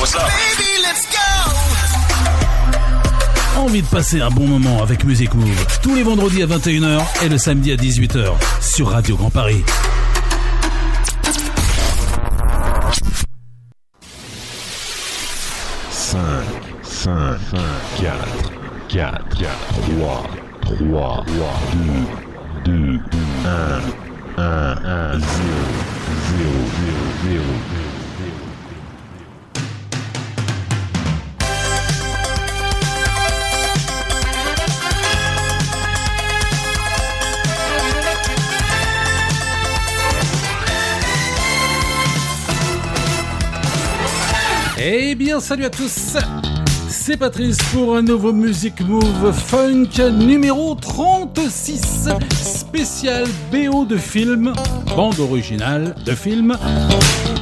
Baby, let's go. Envie de passer un bon moment avec Music Move tous les vendredis à 21h et le samedi à 18h sur Radio Grand Paris. Quatre, 4, 4, 3, 3, 2, 1, 1, 1, 0, 0, 0, 0. Eh bien, salut à tous C'est Patrice pour un nouveau Music Move Funk numéro 36, spécial BO de film, bande originale de film.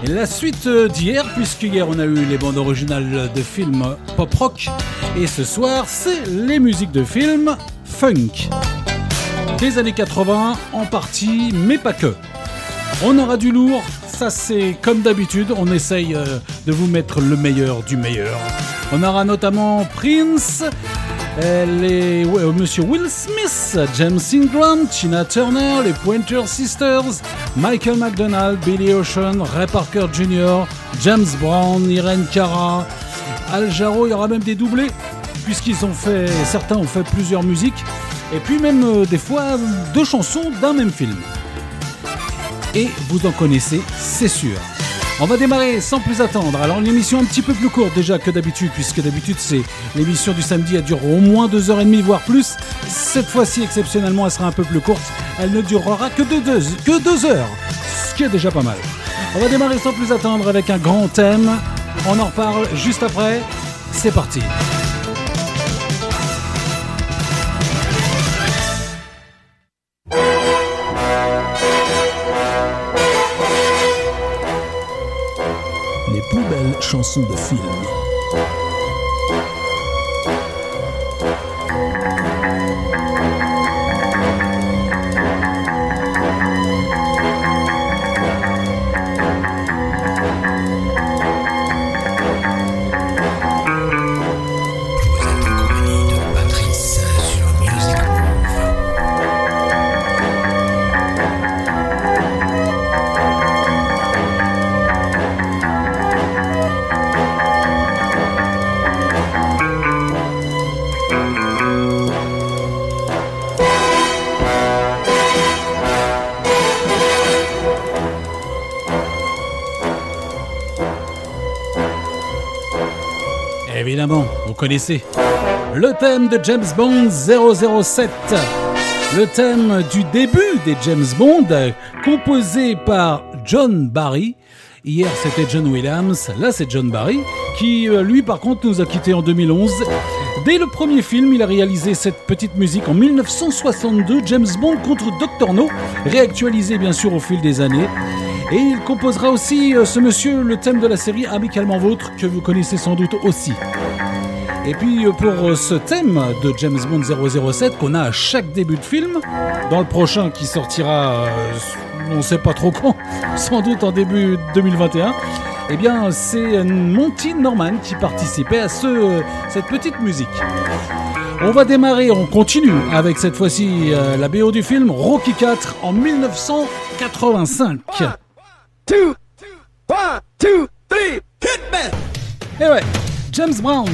La suite d'hier, puisqu'hier on a eu les bandes originales de films pop rock, et ce soir c'est les musiques de films funk. Des années 80 en partie, mais pas que. On aura du lourd, ça c'est comme d'habitude, on essaye euh, de vous mettre le meilleur du meilleur. On aura notamment Prince, euh, euh, Monsieur Will Smith, James Ingram, Tina Turner, les Pointer Sisters, Michael McDonald, Billy Ocean, Ray Parker Jr., James Brown, Irene Cara, Al Jarreau, il y aura même des doublés, puisqu'ils ont fait, certains ont fait plusieurs musiques, et puis même des fois deux chansons d'un même film et vous en connaissez, c'est sûr. On va démarrer sans plus attendre. Alors une émission un petit peu plus courte déjà que d'habitude, puisque d'habitude c'est l'émission du samedi, elle dure au moins 2h30 voire plus. Cette fois-ci exceptionnellement elle sera un peu plus courte. Elle ne durera que 2 deux, que deux heures, ce qui est déjà pas mal. On va démarrer sans plus attendre avec un grand thème. On en reparle juste après. C'est parti. Chansons de film. Connaissez. Le thème de James Bond 007. Le thème du début des James Bond, composé par John Barry. Hier c'était John Williams, là c'est John Barry, qui euh, lui par contre nous a quittés en 2011. Dès le premier film, il a réalisé cette petite musique en 1962, James Bond contre Dr. No, réactualisé bien sûr au fil des années. Et il composera aussi, euh, ce monsieur, le thème de la série Amicalement Vôtre, que vous connaissez sans doute aussi. Et puis euh, pour euh, ce thème de James Bond 007 qu'on a à chaque début de film, dans le prochain qui sortira, euh, on ne sait pas trop quand, sans doute en début 2021, eh bien c'est Monty Norman qui participait à ce, cette petite musique. On va démarrer, on continue avec cette fois-ci euh, la BO du film Rocky 4 en 1985. two, one, two, three, hit me! Et ouais, James Brown,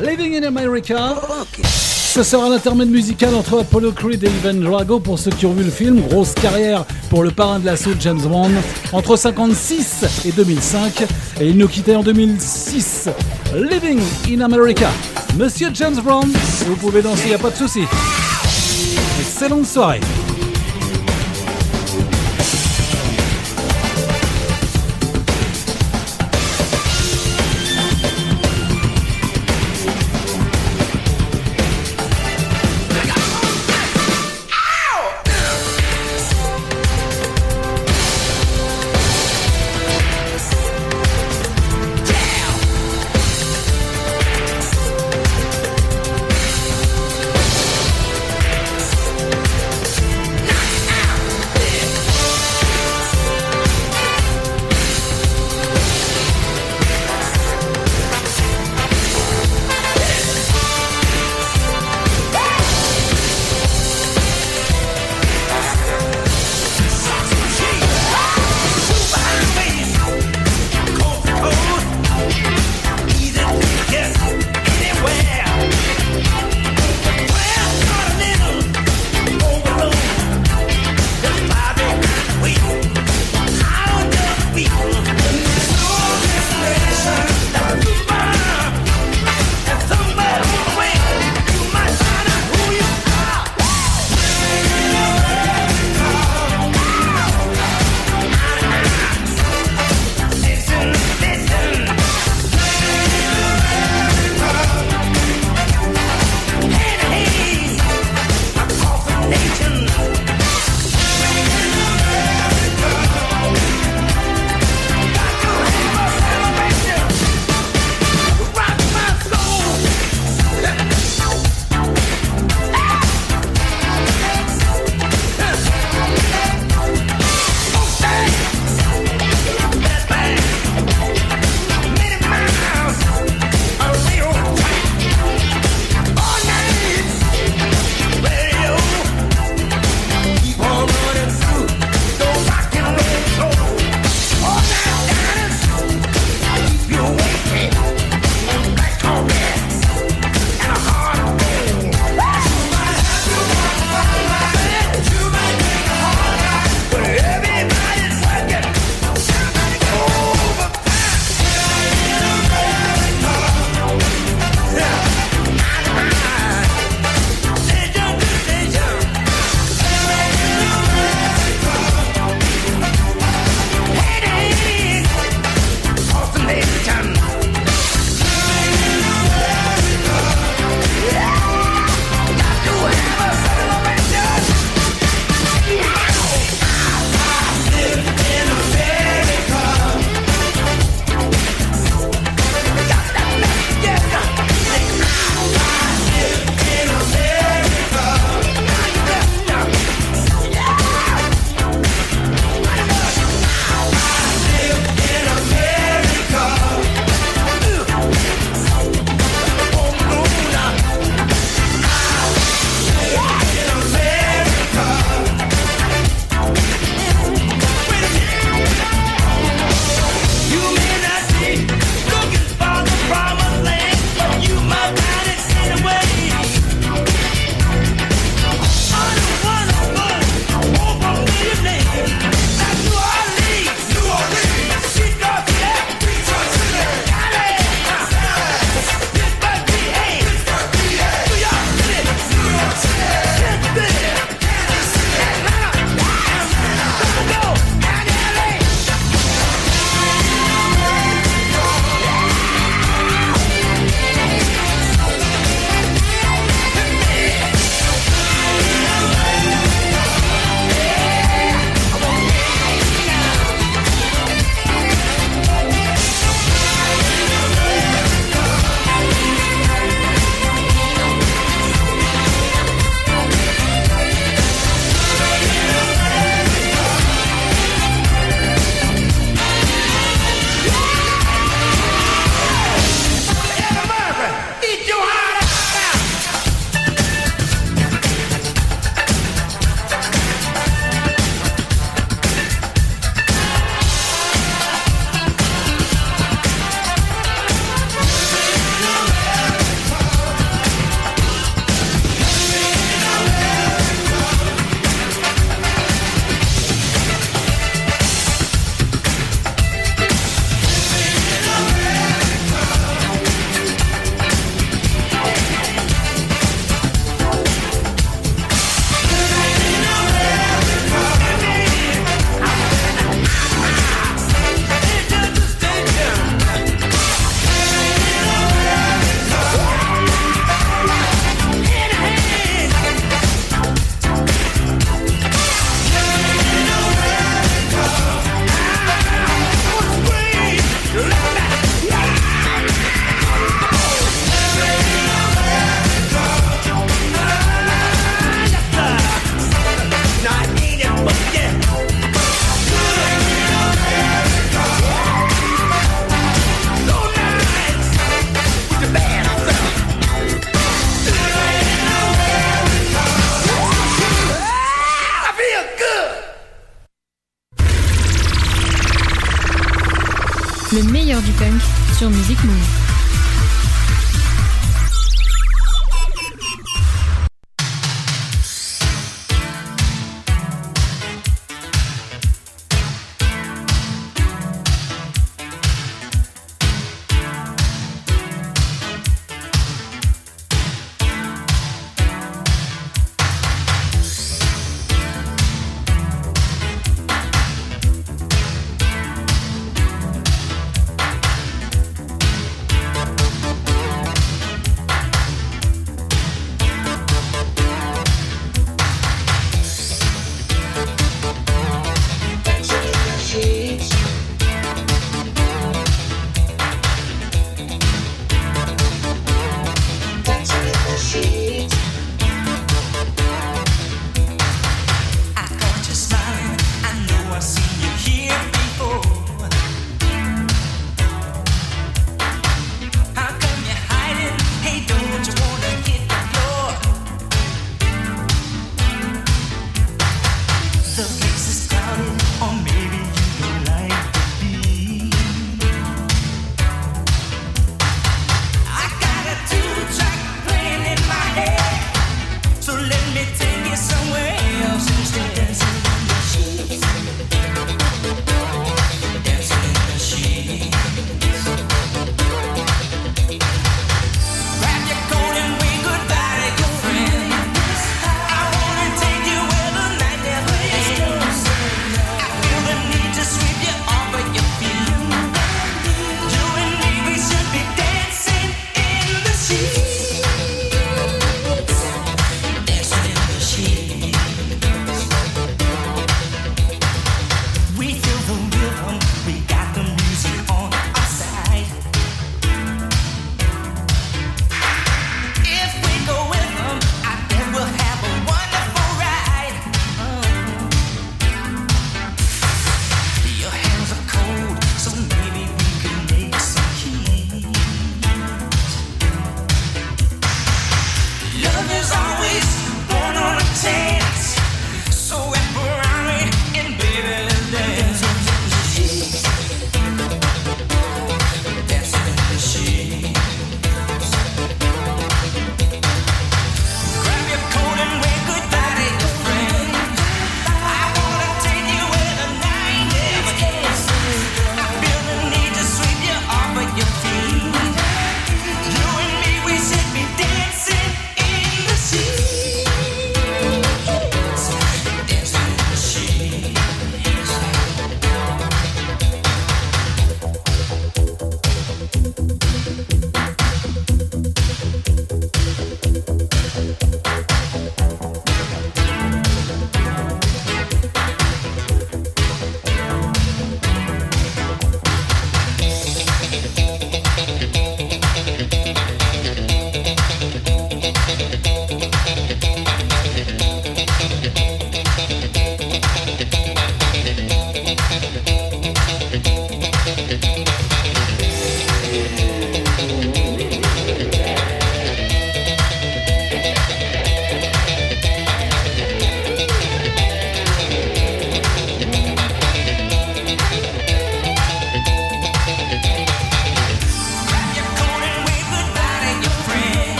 Living in America. Ce sera l'intermède musical entre Apollo Creed et Ivan Drago pour ceux qui ont vu le film. Grosse carrière pour le parrain de l'assaut James Brown entre 56 et 2005. Et il nous quittait en 2006. Living in America. Monsieur James Brown, vous pouvez danser, il a pas de souci. Excellente soirée.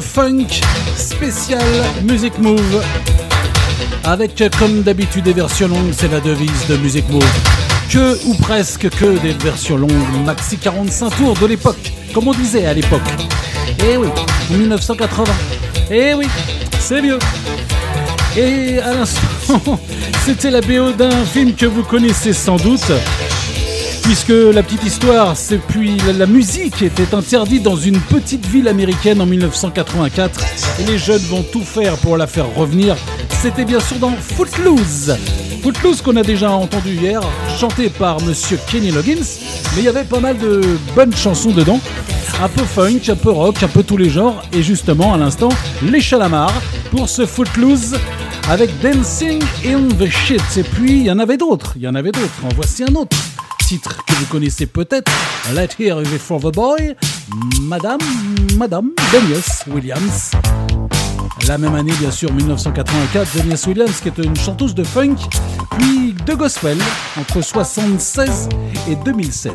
Funk spécial Music Move. Avec comme d'habitude des versions longues, c'est la devise de Music Move. Que ou presque que des versions longues, maxi 45 tours de l'époque, comme on disait à l'époque. Eh oui, en 1980. Eh oui, c'est vieux. Et à l'instant, c'était la BO d'un film que vous connaissez sans doute puisque la petite histoire, c'est puis la, musique était interdite dans une petite ville américaine en 1984 et les jeunes vont tout faire pour la faire revenir. C'était bien sûr dans Footloose. Footloose qu'on a déjà entendu hier, chanté par Monsieur Kenny Loggins, mais il y avait pas mal de bonnes chansons dedans. Un peu funk, un peu rock, un peu tous les genres, et justement à l'instant, les Chalamars pour ce Footloose avec Dancing in the Shit. Et puis il y en avait d'autres, il y en avait d'autres. En voici un autre titre que vous connaissez peut-être, Let Here Be For The Boy, Madame, Madame Denius Williams. La même année, bien sûr, 1984, Denius Williams, qui est une chanteuse de funk, puis de gospel, entre 76 et 2007.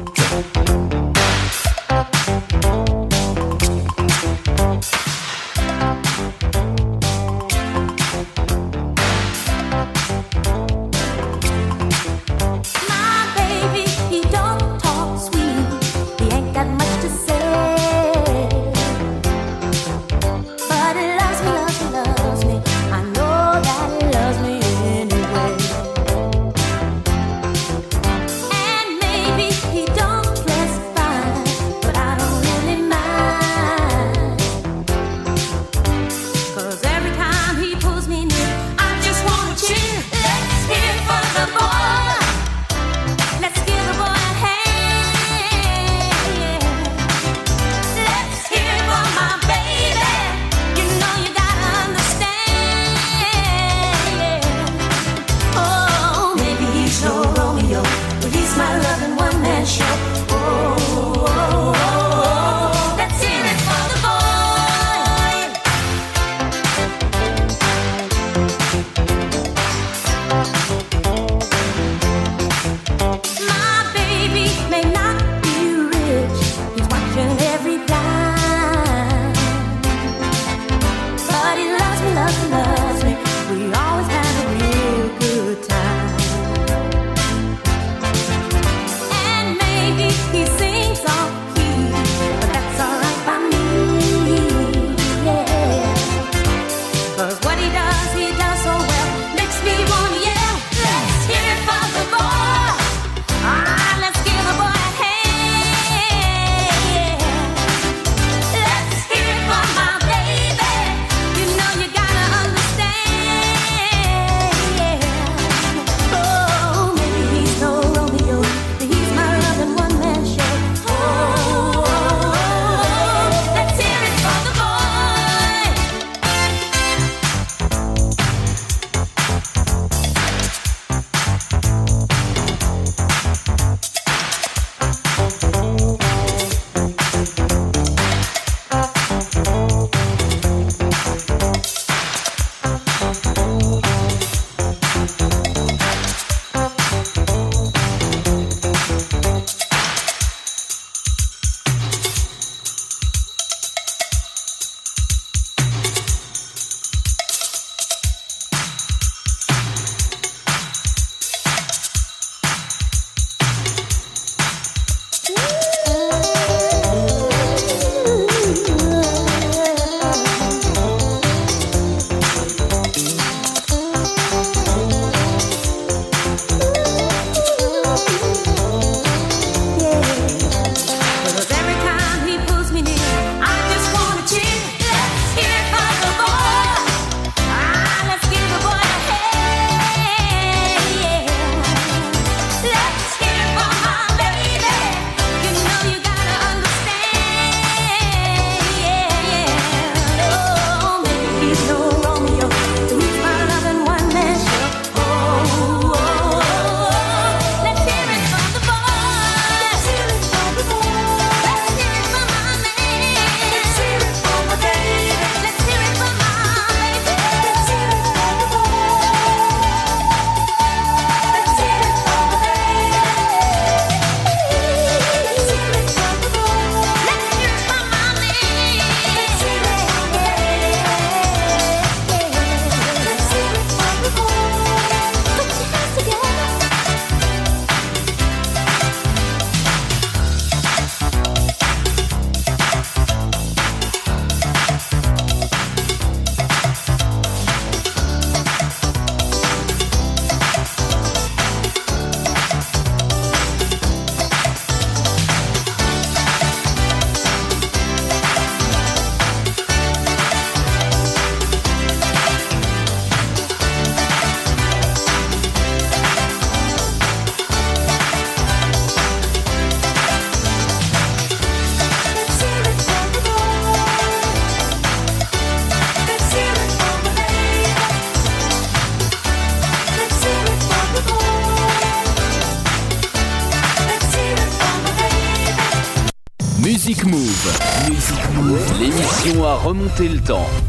Remonter le temps.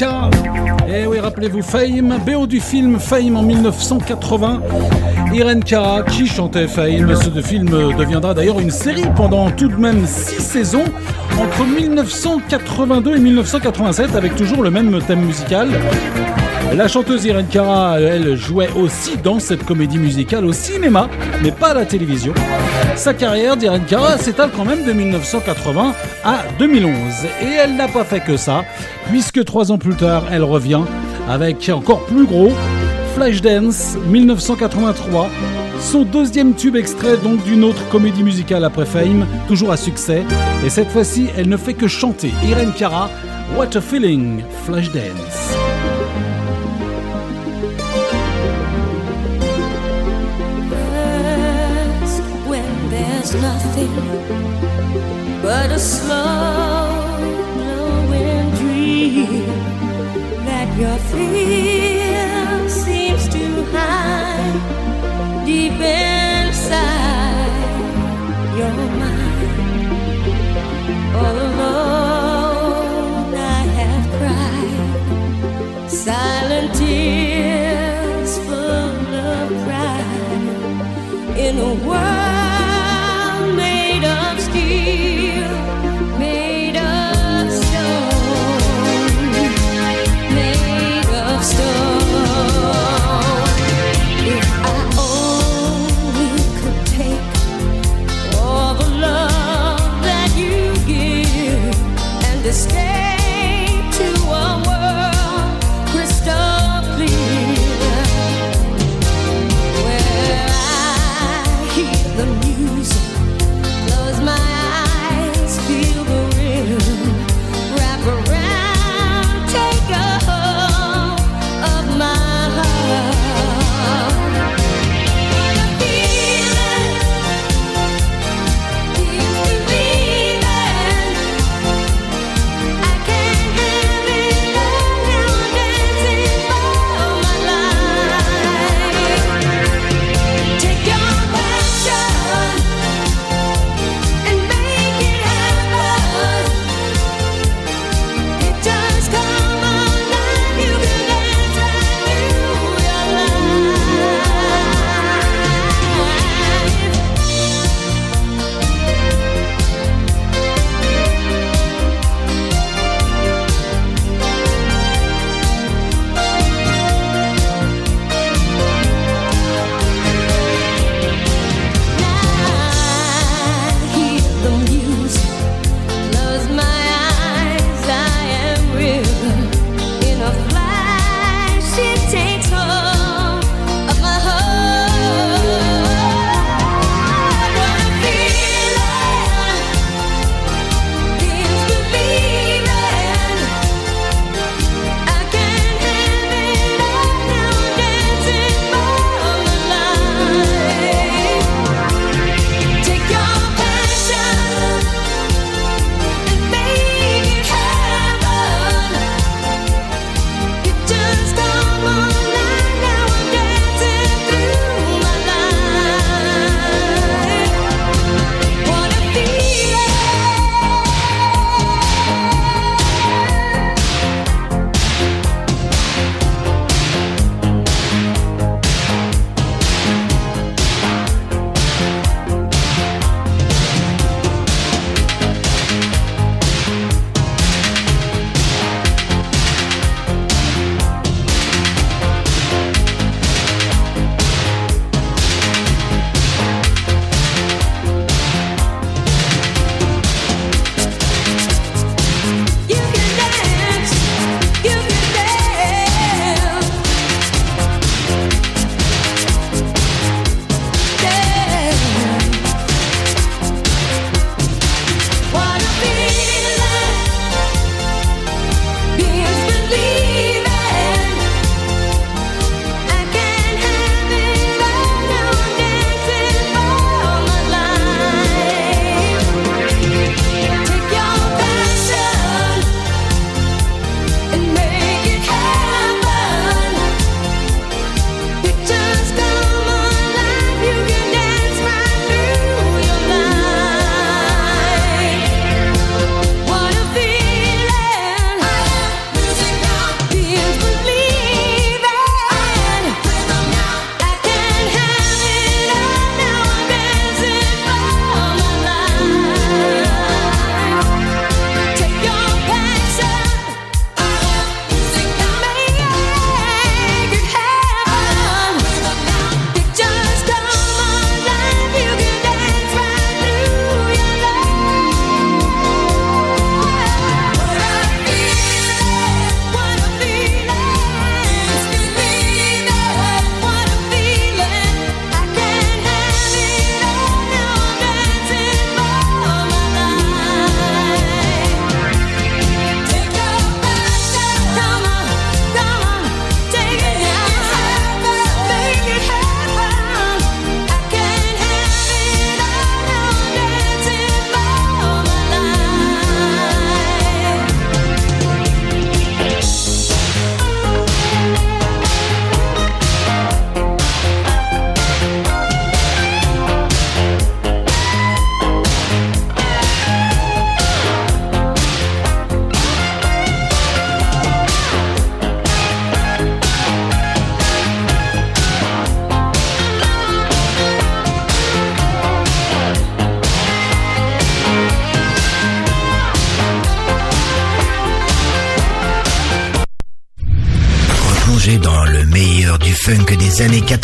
Et eh oui, rappelez-vous Fame, BO du film Fame en 1980. Irene Cara qui chantait Fame. Ce film deviendra d'ailleurs une série pendant tout de même 6 saisons entre 1982 et 1987 avec toujours le même thème musical. La chanteuse Irene Cara, elle jouait aussi dans cette comédie musicale au cinéma, mais pas à la télévision. Sa carrière d'Irene Cara s'étale quand même de 1980 à 2011. Et elle n'a pas fait que ça, puisque trois ans plus tard, elle revient avec encore plus gros, Flashdance 1983, son deuxième tube extrait donc d'une autre comédie musicale après Fame, toujours à succès. Et cette fois-ci, elle ne fait que chanter. Irene Cara, What a Feeling, Flashdance. That your fear seems to hide deep inside your mind. All alone, I have cried silent tears full of pride in a world. 82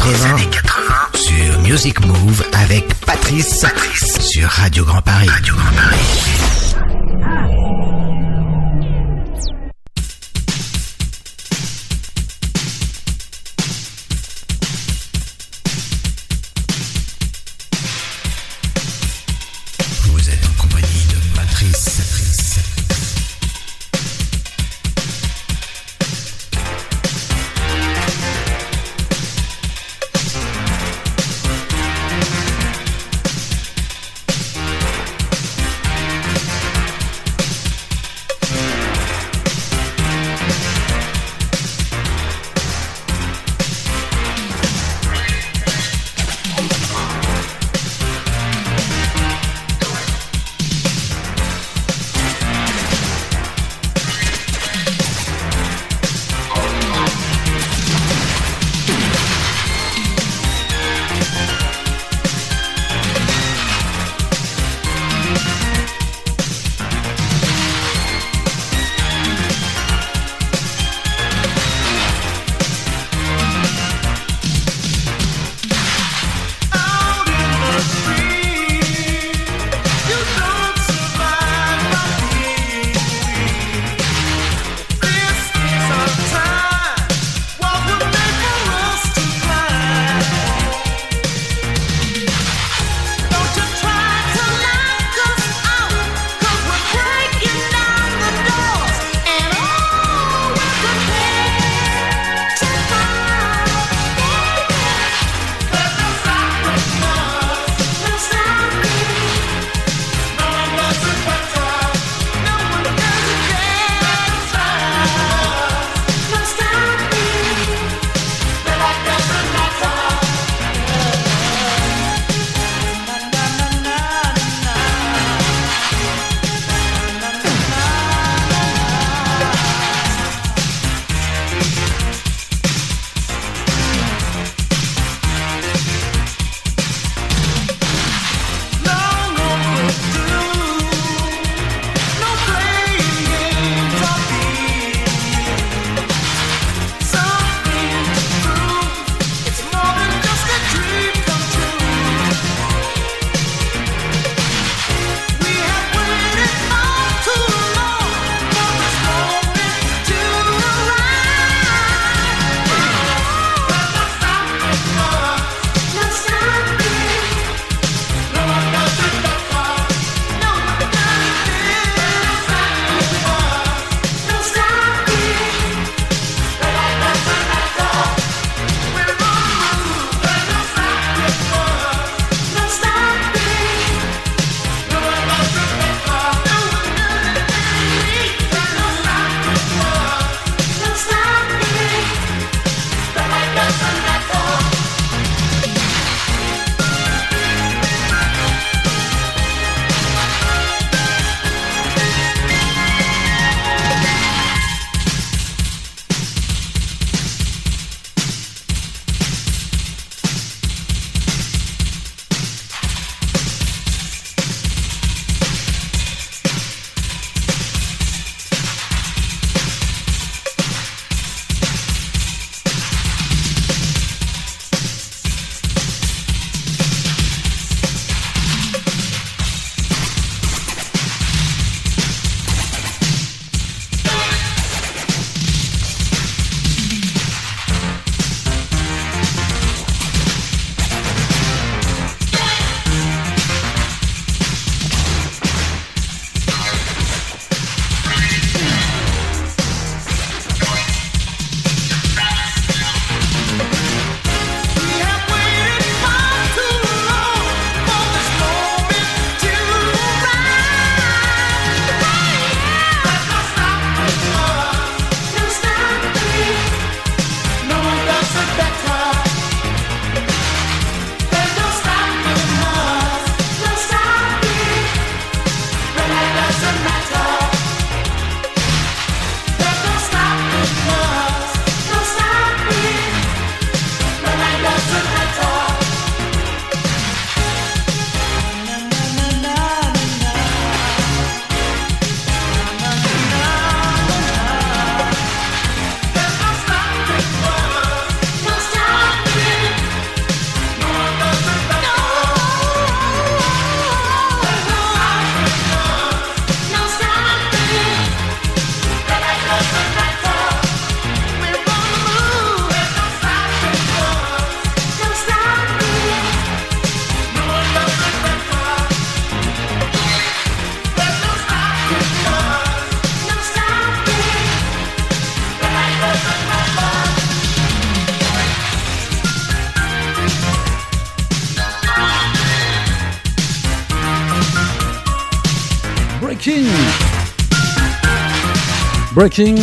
Breaking.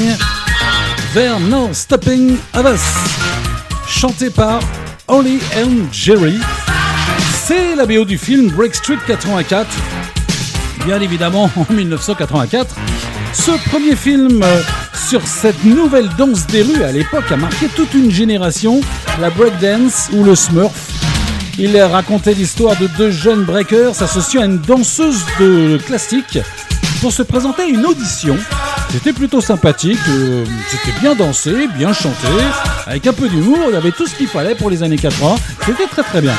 There No Stopping Us. Chanté par Holly and Jerry. C'est la BO du film Break Street 84. Bien évidemment en 1984. Ce premier film euh, sur cette nouvelle danse des rues à l'époque a marqué toute une génération, la breakdance ou le smurf. Il racontait l'histoire de deux jeunes breakers associant à une danseuse de classique pour se présenter à une audition. C'était plutôt sympathique, euh, c'était bien dansé, bien chanté, avec un peu d'humour, il y avait tout ce qu'il fallait pour les années 80. C'était très très bien.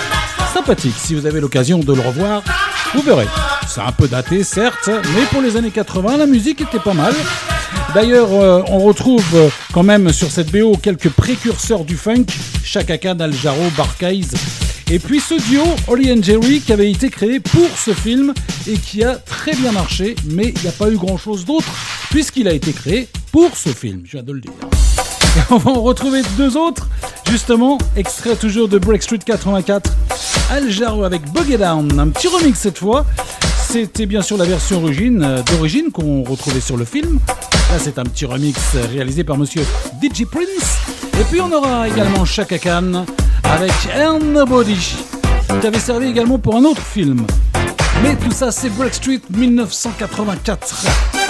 Sympathique, si vous avez l'occasion de le revoir, vous verrez. C'est un peu daté, certes, mais pour les années 80, la musique était pas mal. D'ailleurs, euh, on retrouve euh, quand même sur cette BO quelques précurseurs du funk, Chaka Khan, Al Jarreau, et puis ce duo, Holly and Jerry, qui avait été créé pour ce film et qui a très bien marché, mais il n'y a pas eu grand chose d'autre puisqu'il a été créé pour ce film, je viens de le dire. Et on va en retrouver deux autres, justement, extrait toujours de Break Street 84, Al avec Buggy Down, un petit remix cette fois. C'était bien sûr la version euh, d'origine qu'on retrouvait sur le film. Là, c'est un petit remix réalisé par monsieur DJ Prince. Et puis, on aura également Chaka Khan avec Ain't Nobody, qui avait servi également pour un autre film. Mais tout ça, c'est Break Street 1984.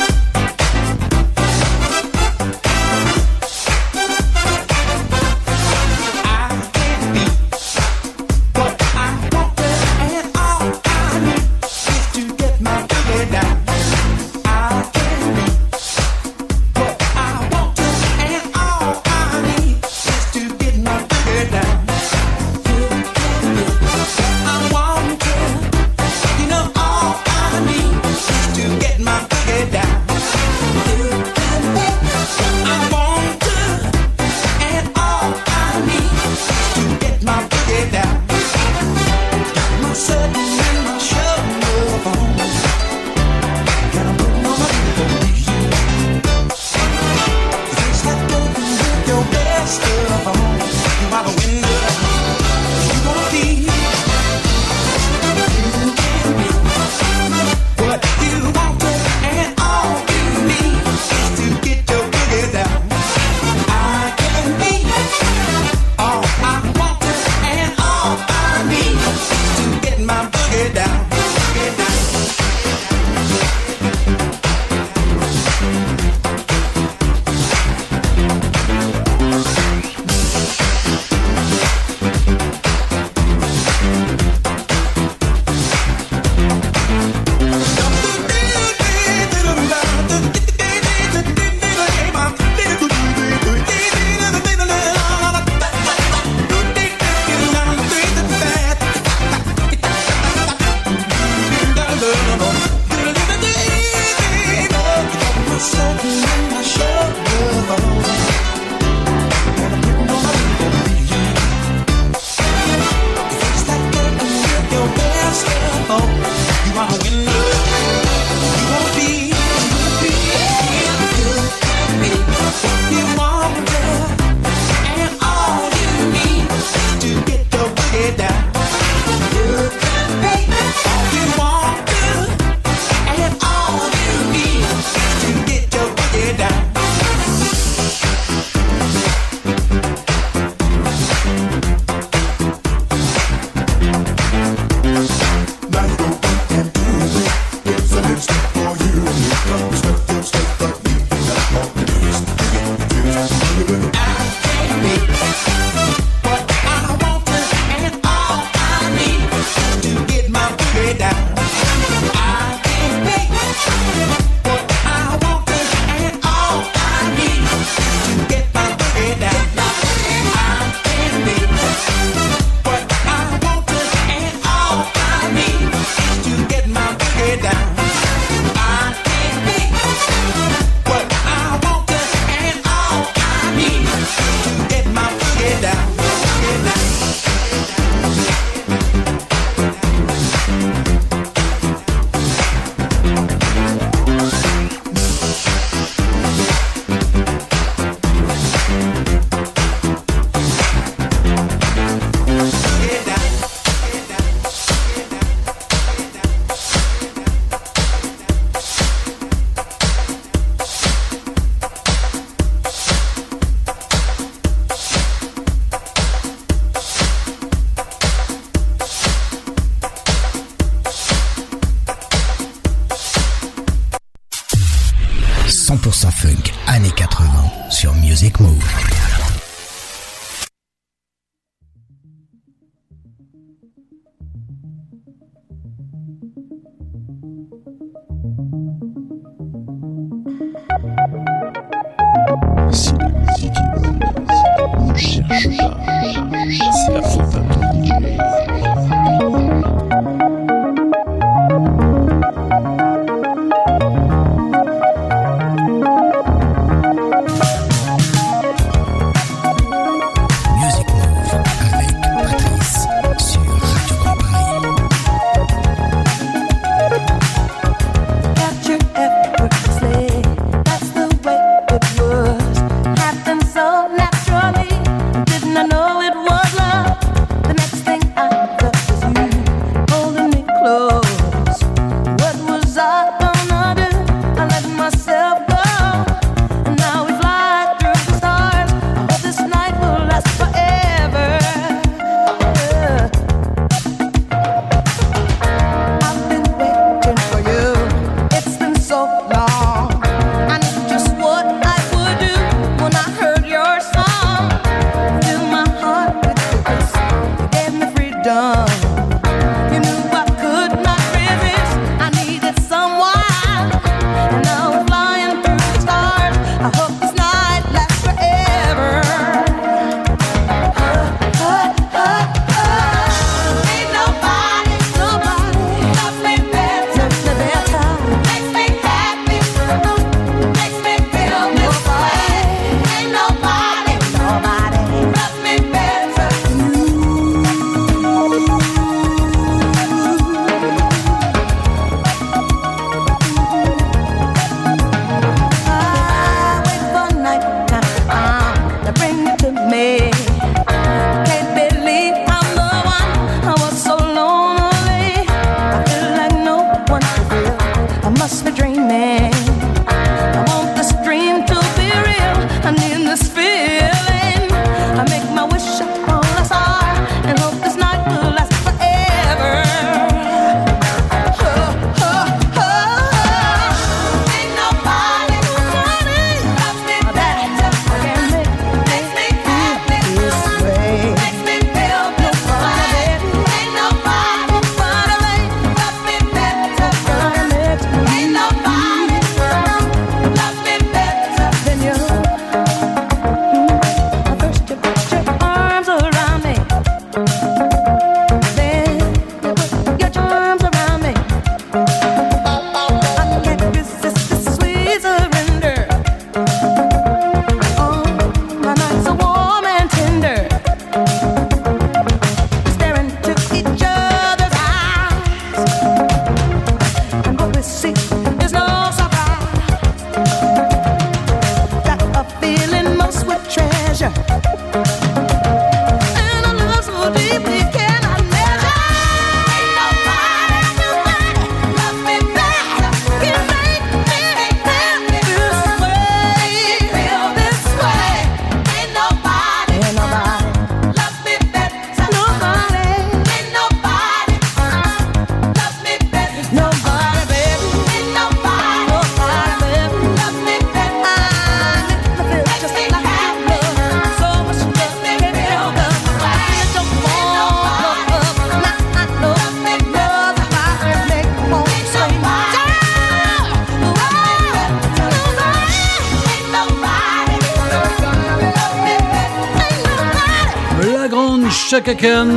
And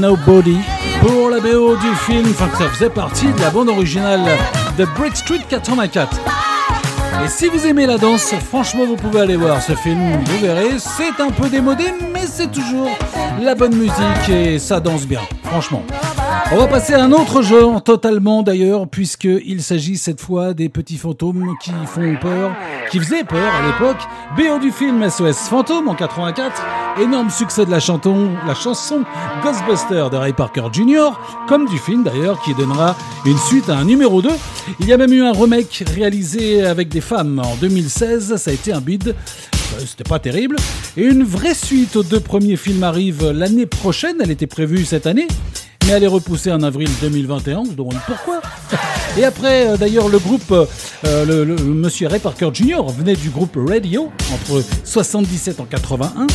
Nobody pour la BO du film, enfin ça faisait partie de la bande originale de Brick Street 84. Et si vous aimez la danse, franchement vous pouvez aller voir ce film, vous verrez, c'est un peu démodé, mais c'est toujours la bonne musique et ça danse bien, franchement. On va passer à un autre genre, totalement d'ailleurs, puisqu'il s'agit cette fois des petits fantômes qui font peur, qui faisaient peur à l'époque. BO du film SOS Fantôme en 84, énorme succès de la chanson, la chanson Ghostbuster de Ray Parker Jr., comme du film d'ailleurs, qui donnera une suite à un numéro 2. Il y a même eu un remake réalisé avec des femmes en 2016, ça a été un bid. Euh, C'était pas terrible. Et une vraie suite aux deux premiers films arrive l'année prochaine. Elle était prévue cette année mais elle est repoussée en avril 2021. On pourquoi? Et après, euh, d'ailleurs, le groupe Euh, le, monsieur Ray Parker Jr. venait du groupe Radio entre 77 en 81.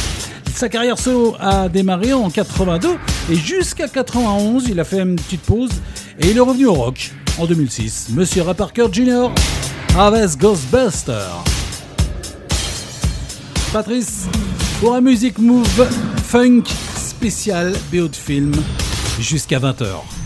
Sa carrière solo a démarré en 82 et jusqu'à 91, il a fait une petite pause et il est revenu au rock en 2006. Monsieur Ray Parker Jr. avec Ghostbuster. Patrice, pour un music move funk spécial BO de film jusqu'à 20h.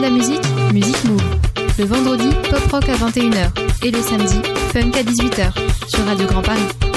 la musique, Musique Move. Le vendredi, pop rock à 21h. Et le samedi, funk à 18h. Sur Radio Grand Paris.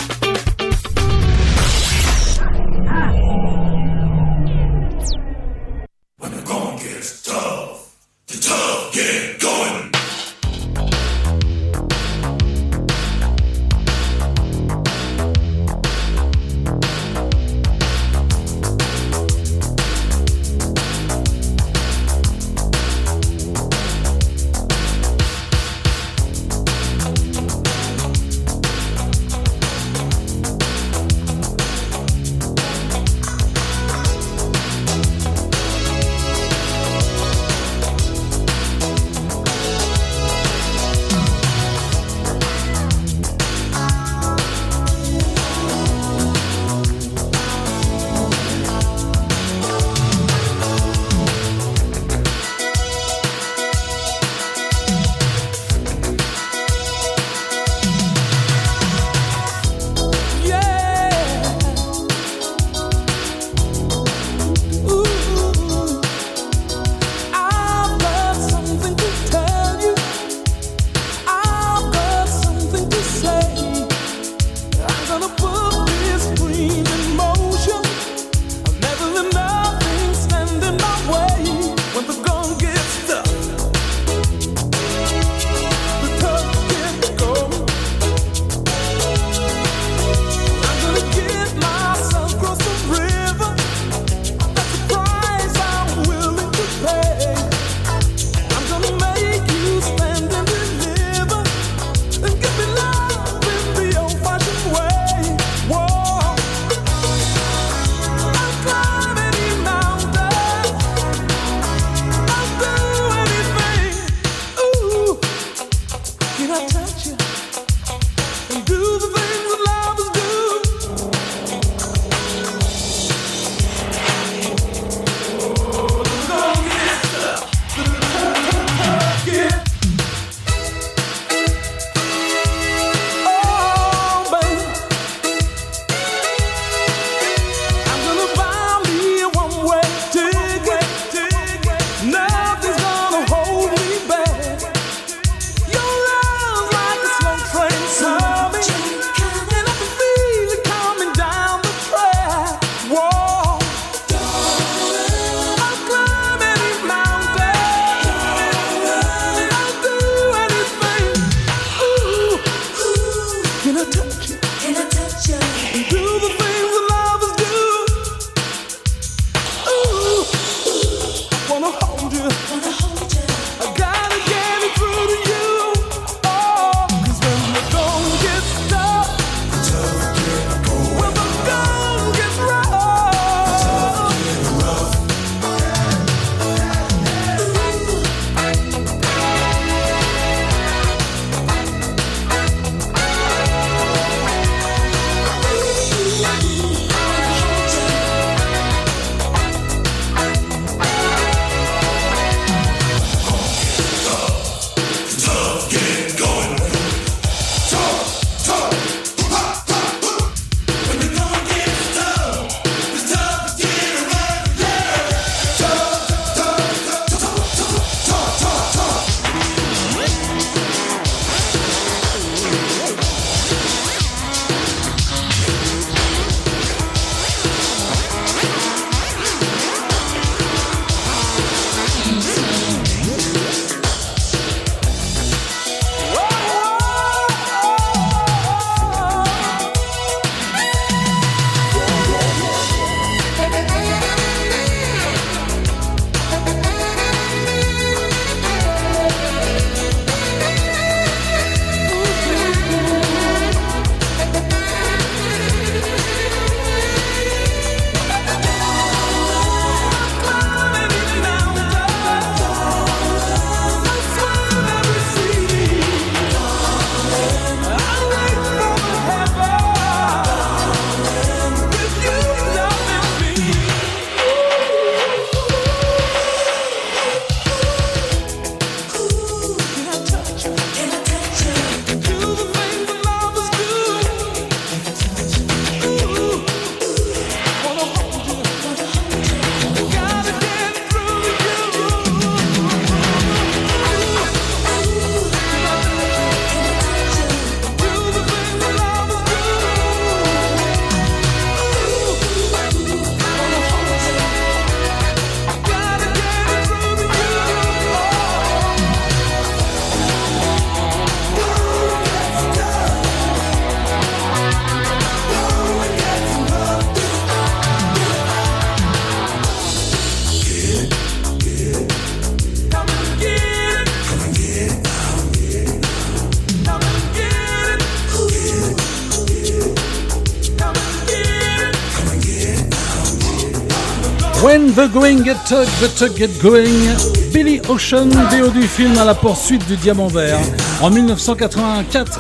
The going get tug, the tug get going. Billy Ocean, BO du film à la poursuite du diamant vert. En 1984,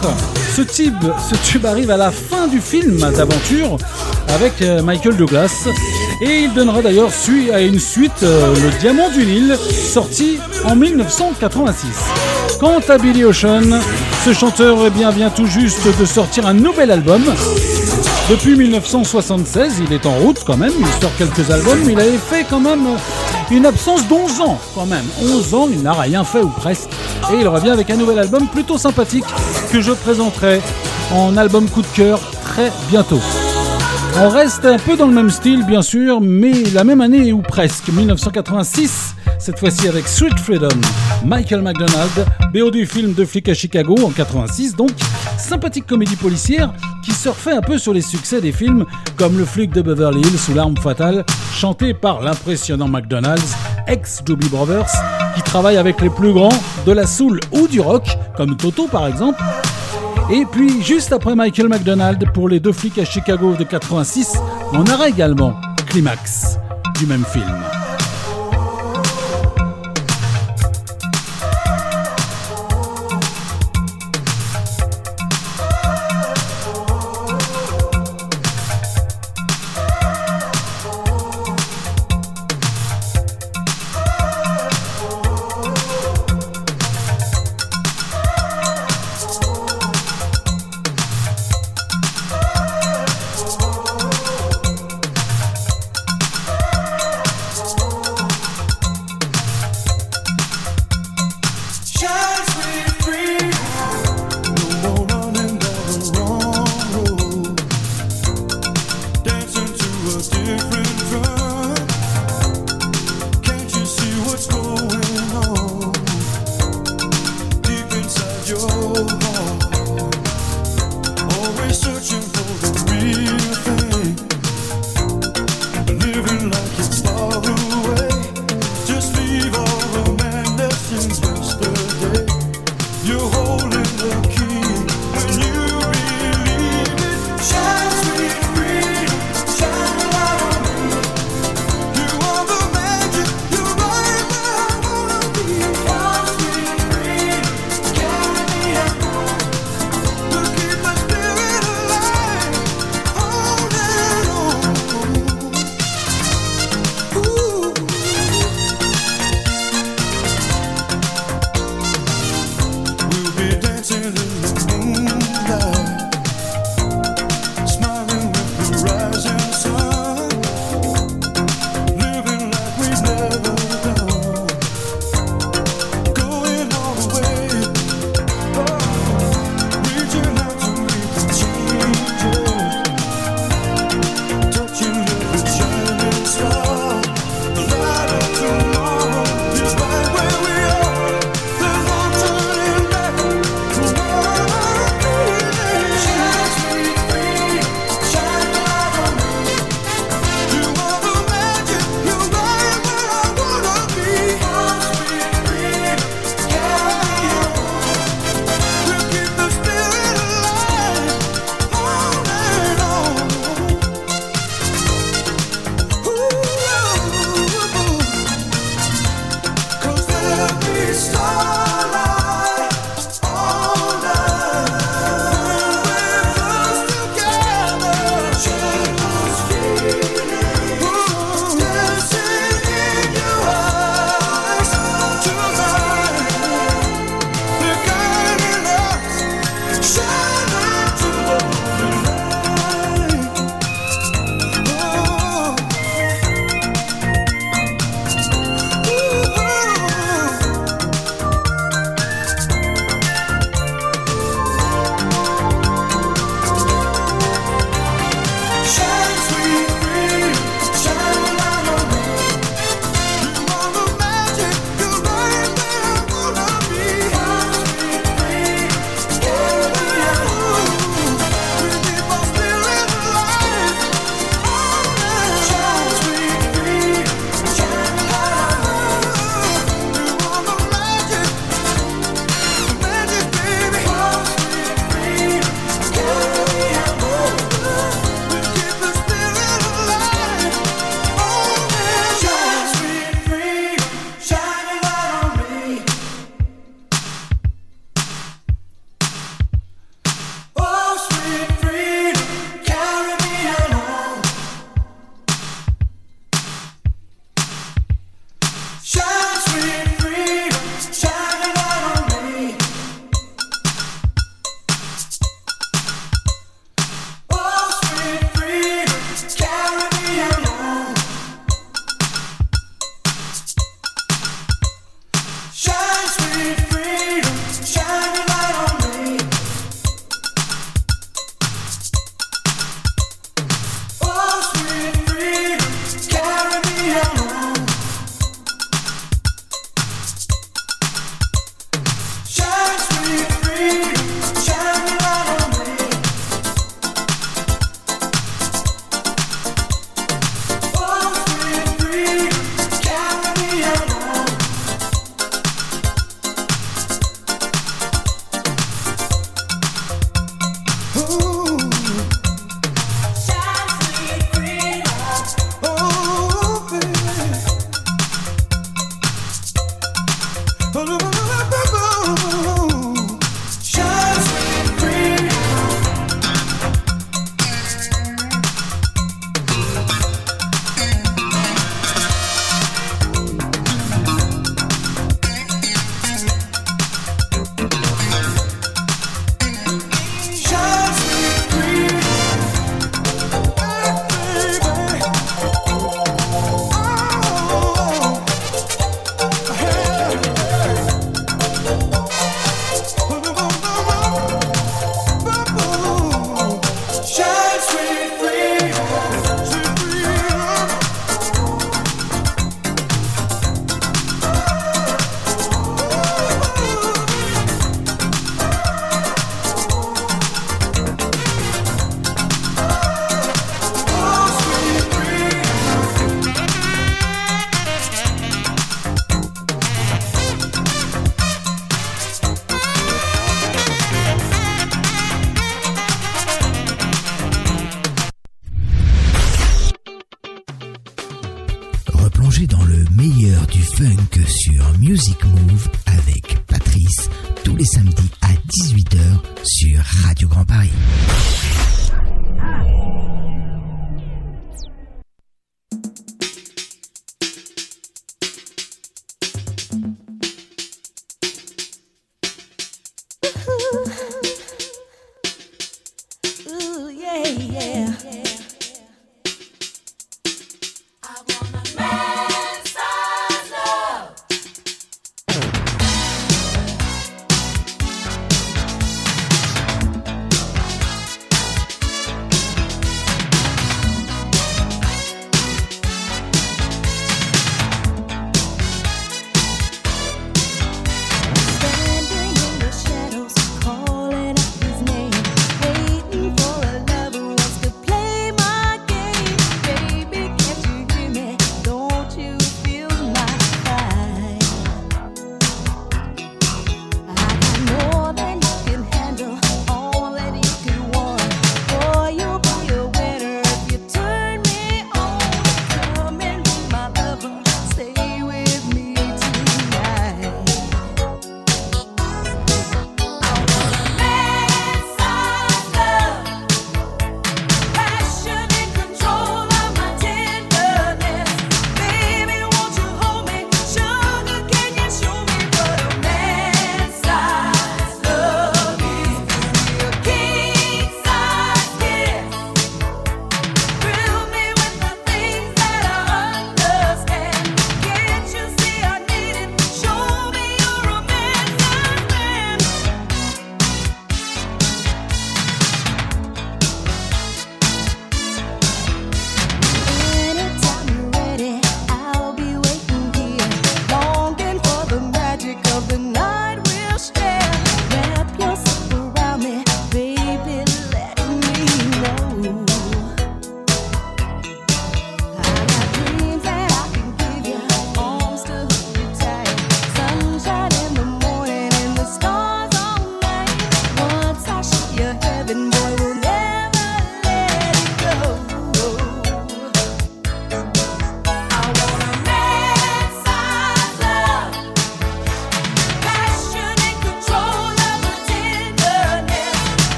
ce tube, arrive à la fin du film d'aventure avec euh, Michael Douglas. Et il donnera d'ailleurs suite à une suite, euh, Le Diamant du Nil, sorti en 1986. Quant à Billy Ocean, ce chanteur eh bien, vient tout juste de sortir un nouvel album. Depuis 1976, il est en route quand même, il sort quelques albums, mais il avait fait quand même une absence d'11 ans quand même. 11 ans, il n'a rien fait ou presque. Et il revient avec un nouvel album plutôt sympathique que je présenterai en album coup de cœur très bientôt. On reste un peu dans le même style, bien sûr, mais la même année ou presque, 1986, cette fois-ci avec Sweet Freedom, Michael McDonald, BO du film de flic à Chicago en 86, donc sympathique comédie policière surfait un peu sur les succès des films comme Le flic de Beverly Hills ou L'arme fatale, chanté par l'impressionnant McDonald's, ex Doobie Brothers, qui travaille avec les plus grands de la soul ou du rock, comme Toto par exemple. Et puis, juste après Michael McDonald, pour les deux flics à Chicago de 86, on aura également Climax du même film.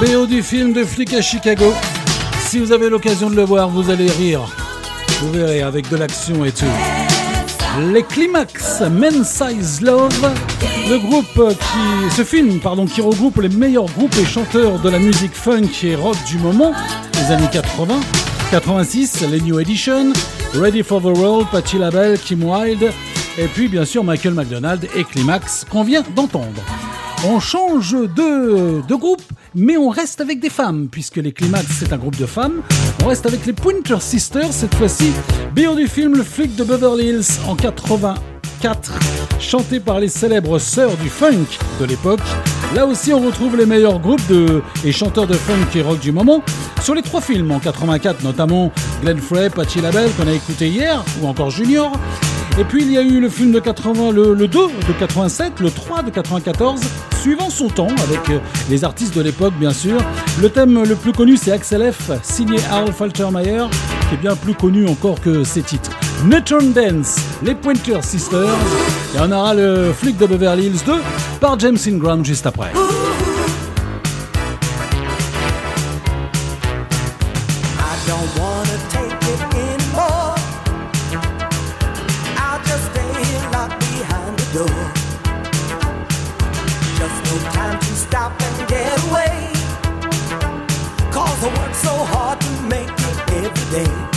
BO du film de flic à Chicago. Si vous avez l'occasion de le voir, vous allez rire. Vous verrez avec de l'action et tout. Les Climax, Men Size Love, le groupe qui, ce film, pardon, qui regroupe les meilleurs groupes et chanteurs de la musique funk et rock du moment, des années 80, 86, les New Edition, Ready for the World, Patty LaBelle, Kim Wilde, et puis bien sûr Michael McDonald et Climax qu'on vient d'entendre. On change de, de groupe, mais on reste avec des femmes, puisque les Climax c'est un groupe de femmes. On reste avec les Pointer Sisters, cette fois-ci. BO du film Le flic de Beverly Hills en 84, chanté par les célèbres sœurs du funk de l'époque. Là aussi, on retrouve les meilleurs groupes et chanteurs de funk et rock du moment. Sur les trois films, en 84 notamment, Glenn Frey, Patti LaBelle qu'on a écouté hier, ou encore Junior. Et puis il y a eu le film de 80, le, le 2 de 87, le 3 de 94, suivant son temps, avec euh, les artistes de l'époque bien sûr. Le thème le plus connu c'est Axel F, signé Al Faltermeyer, qui est bien plus connu encore que ses titres. Nutron Dance, les Pointer Sisters, et on aura le flic de Beverly Hills 2 par James Ingram juste après. I work so hard to make it every day.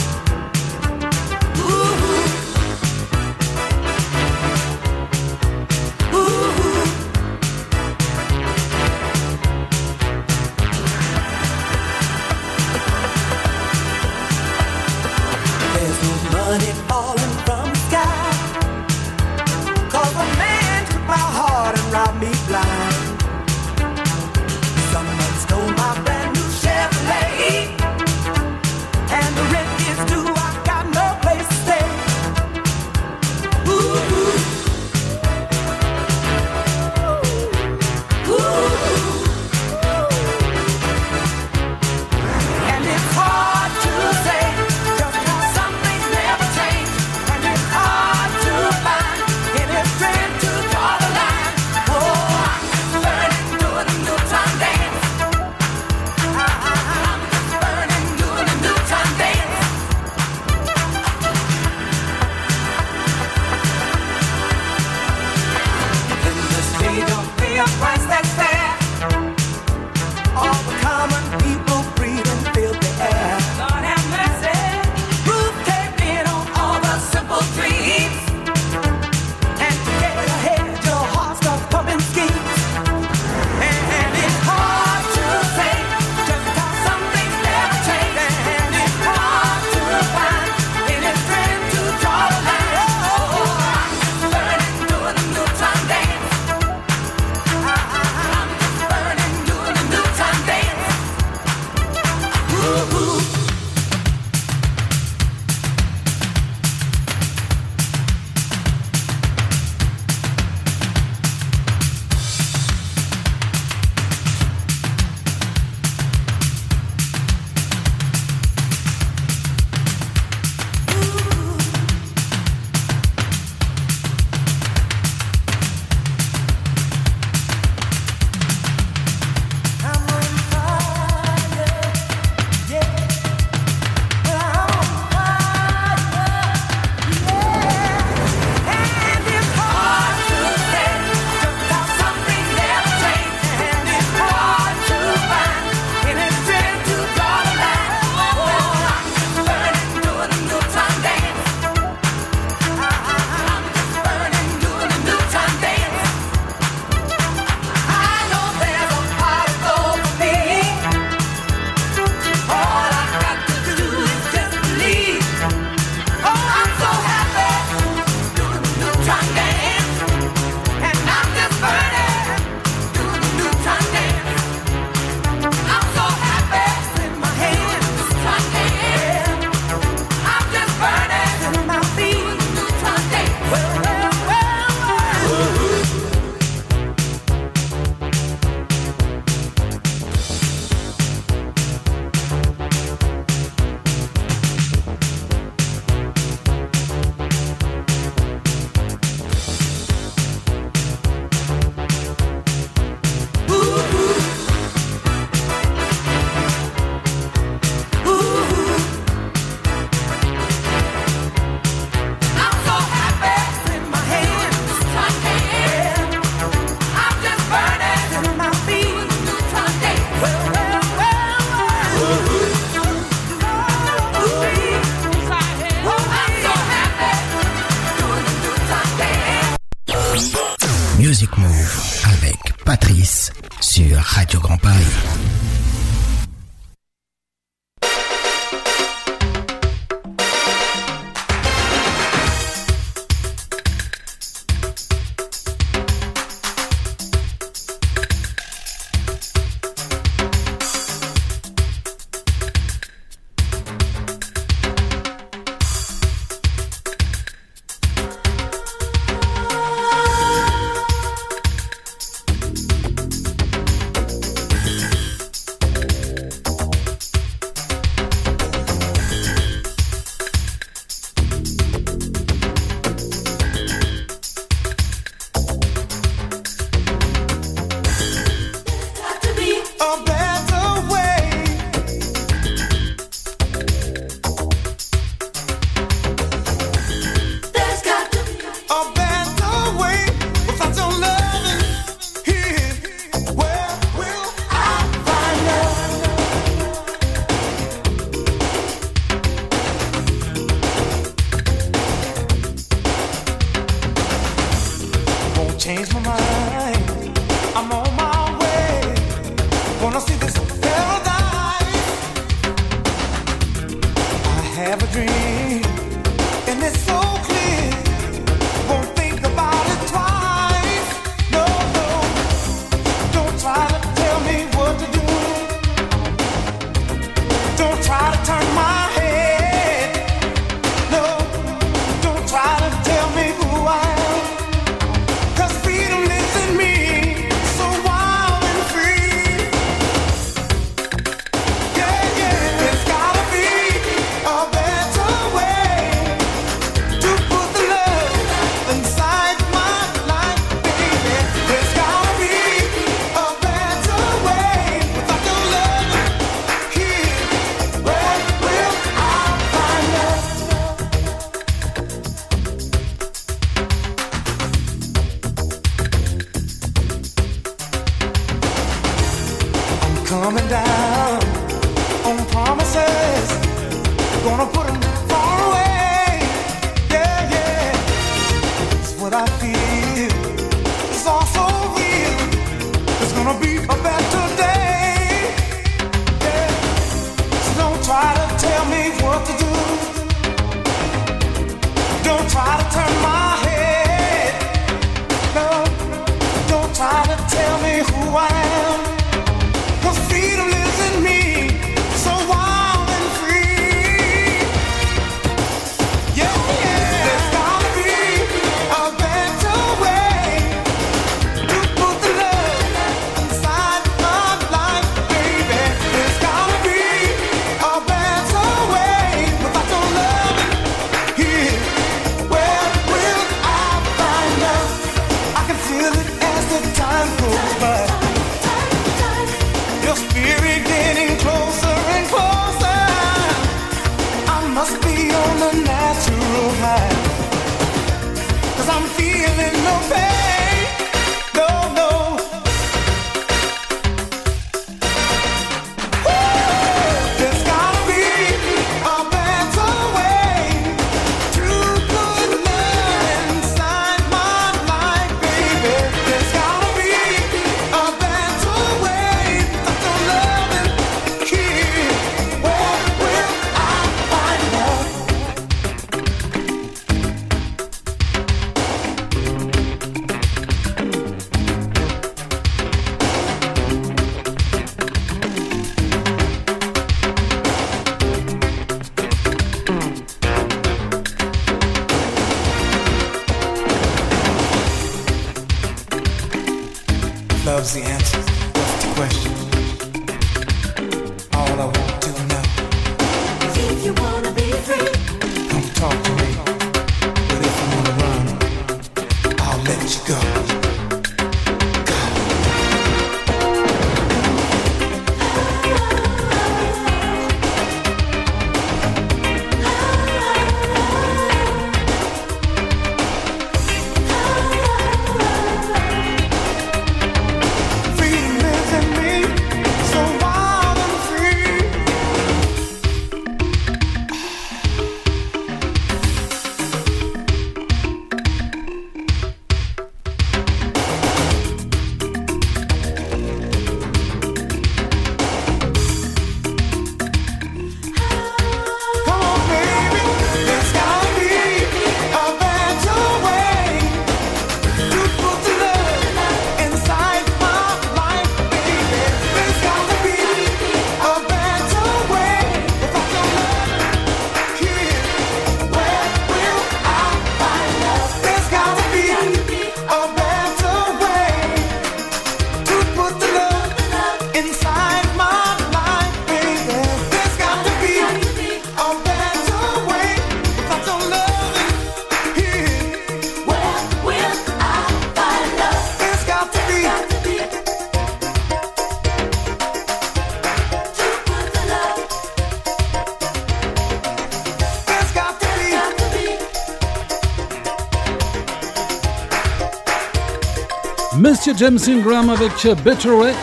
James Ingram avec Better Way,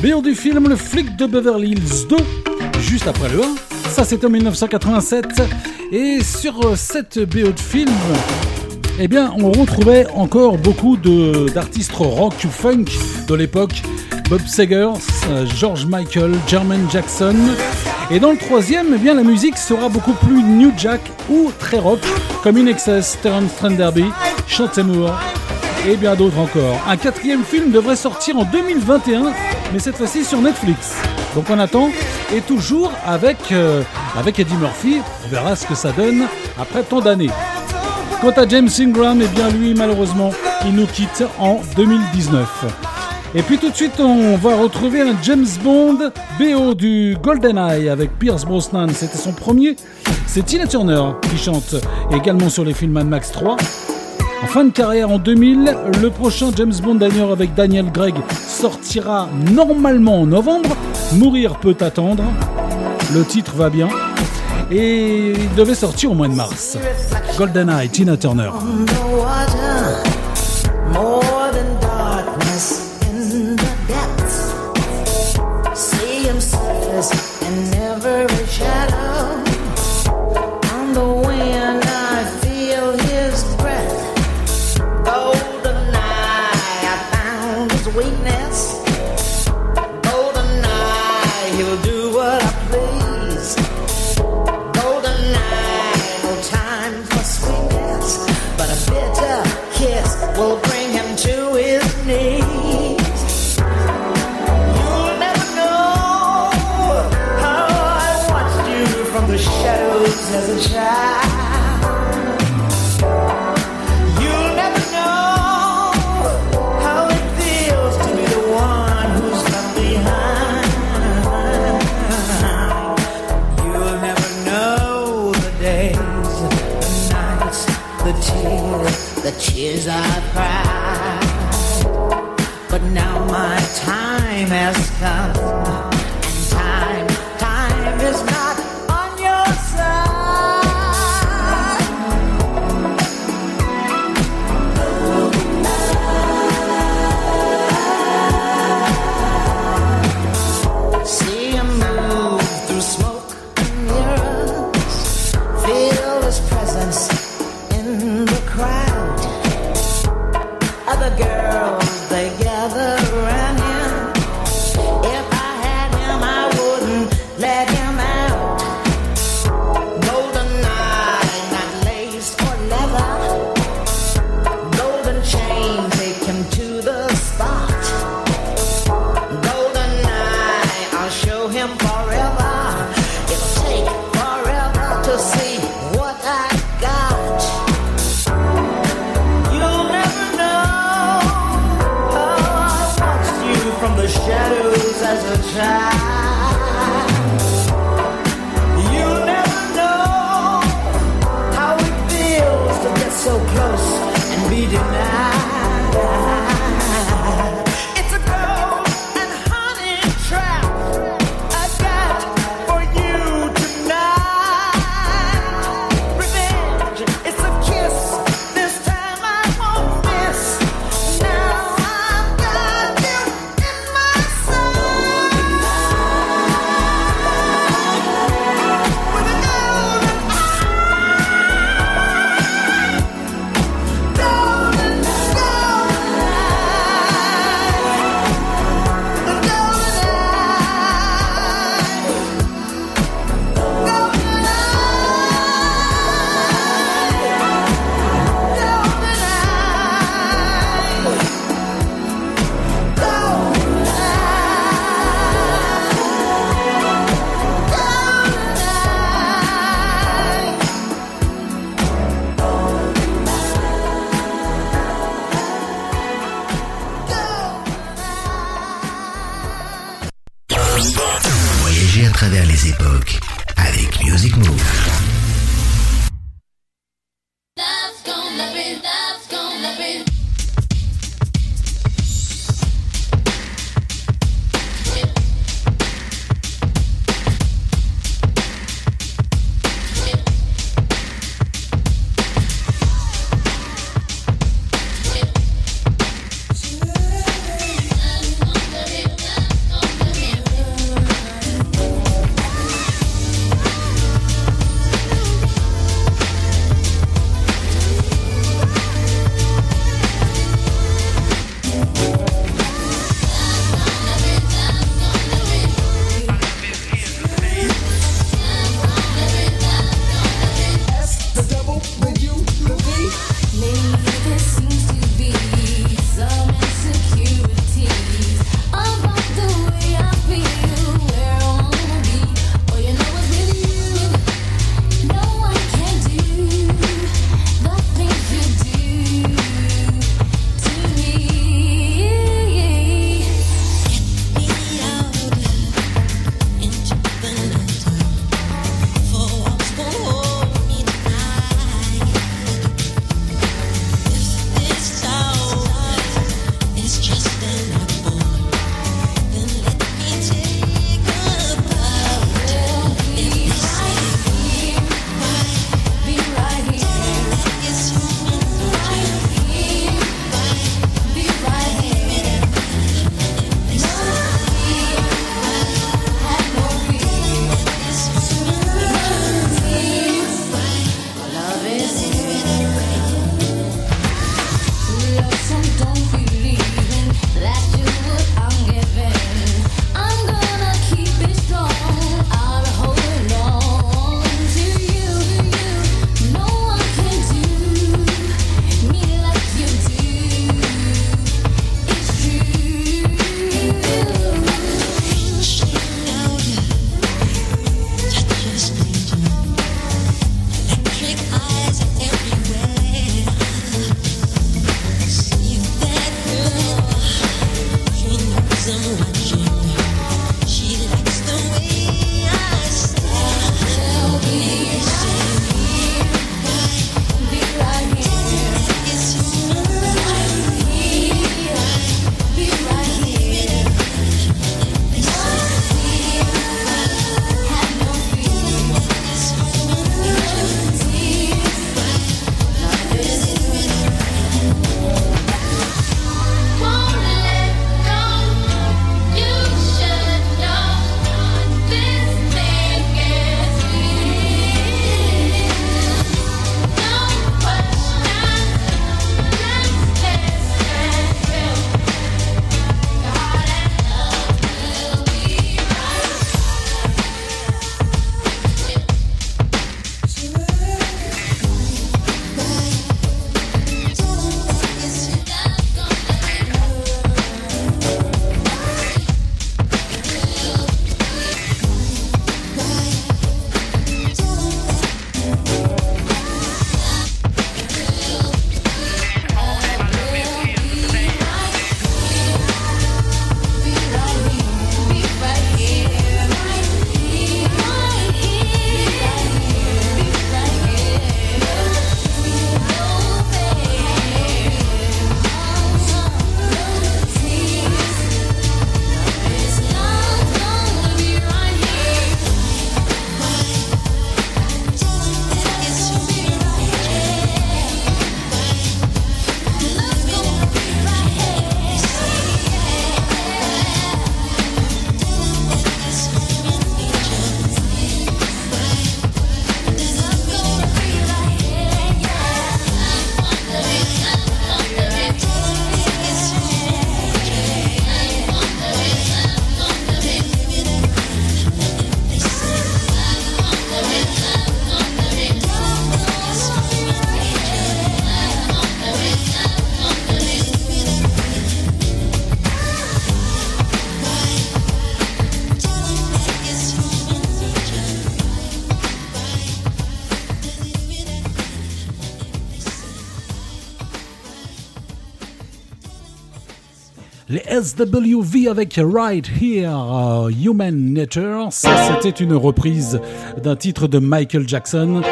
BO du film Le flic de Beverly Hills 2, juste après le 1. Ça c'était en 1987. Et sur euh, cette BO de film, eh bien, on retrouvait encore beaucoup d'artistes rock ou funk de l'époque. Bob Seger, euh, George Michael, Jermaine Jackson. Et dans le troisième, eh bien, la musique sera beaucoup plus New Jack ou très rock, comme In Excess, Terence Trent Chantemour et bien d'autres encore. Un quatrième film devrait sortir en 2021, mais cette fois-ci sur Netflix. Donc on attend, et toujours avec, euh, avec Eddie Murphy, on verra ce que ça donne après tant d'années. Quant à James Ingram, eh bien lui malheureusement, il nous quitte en 2019. Et puis tout de suite, on va retrouver un James Bond BO du GoldenEye avec Pierce Brosnan. C'était son premier. C'est Tina Turner qui chante également sur les films Mad Max 3. Fin de carrière en 2000, le prochain James Bond d'ailleurs avec Daniel Craig sortira normalement en novembre. Mourir peut attendre. Le titre va bien. Et il devait sortir au mois de mars. GoldenEye, Tina Turner. I've cried. But now my time has come, SWV avec Right Here, euh, Human Nature. Ça, c'était une reprise d'un titre de Michael Jackson.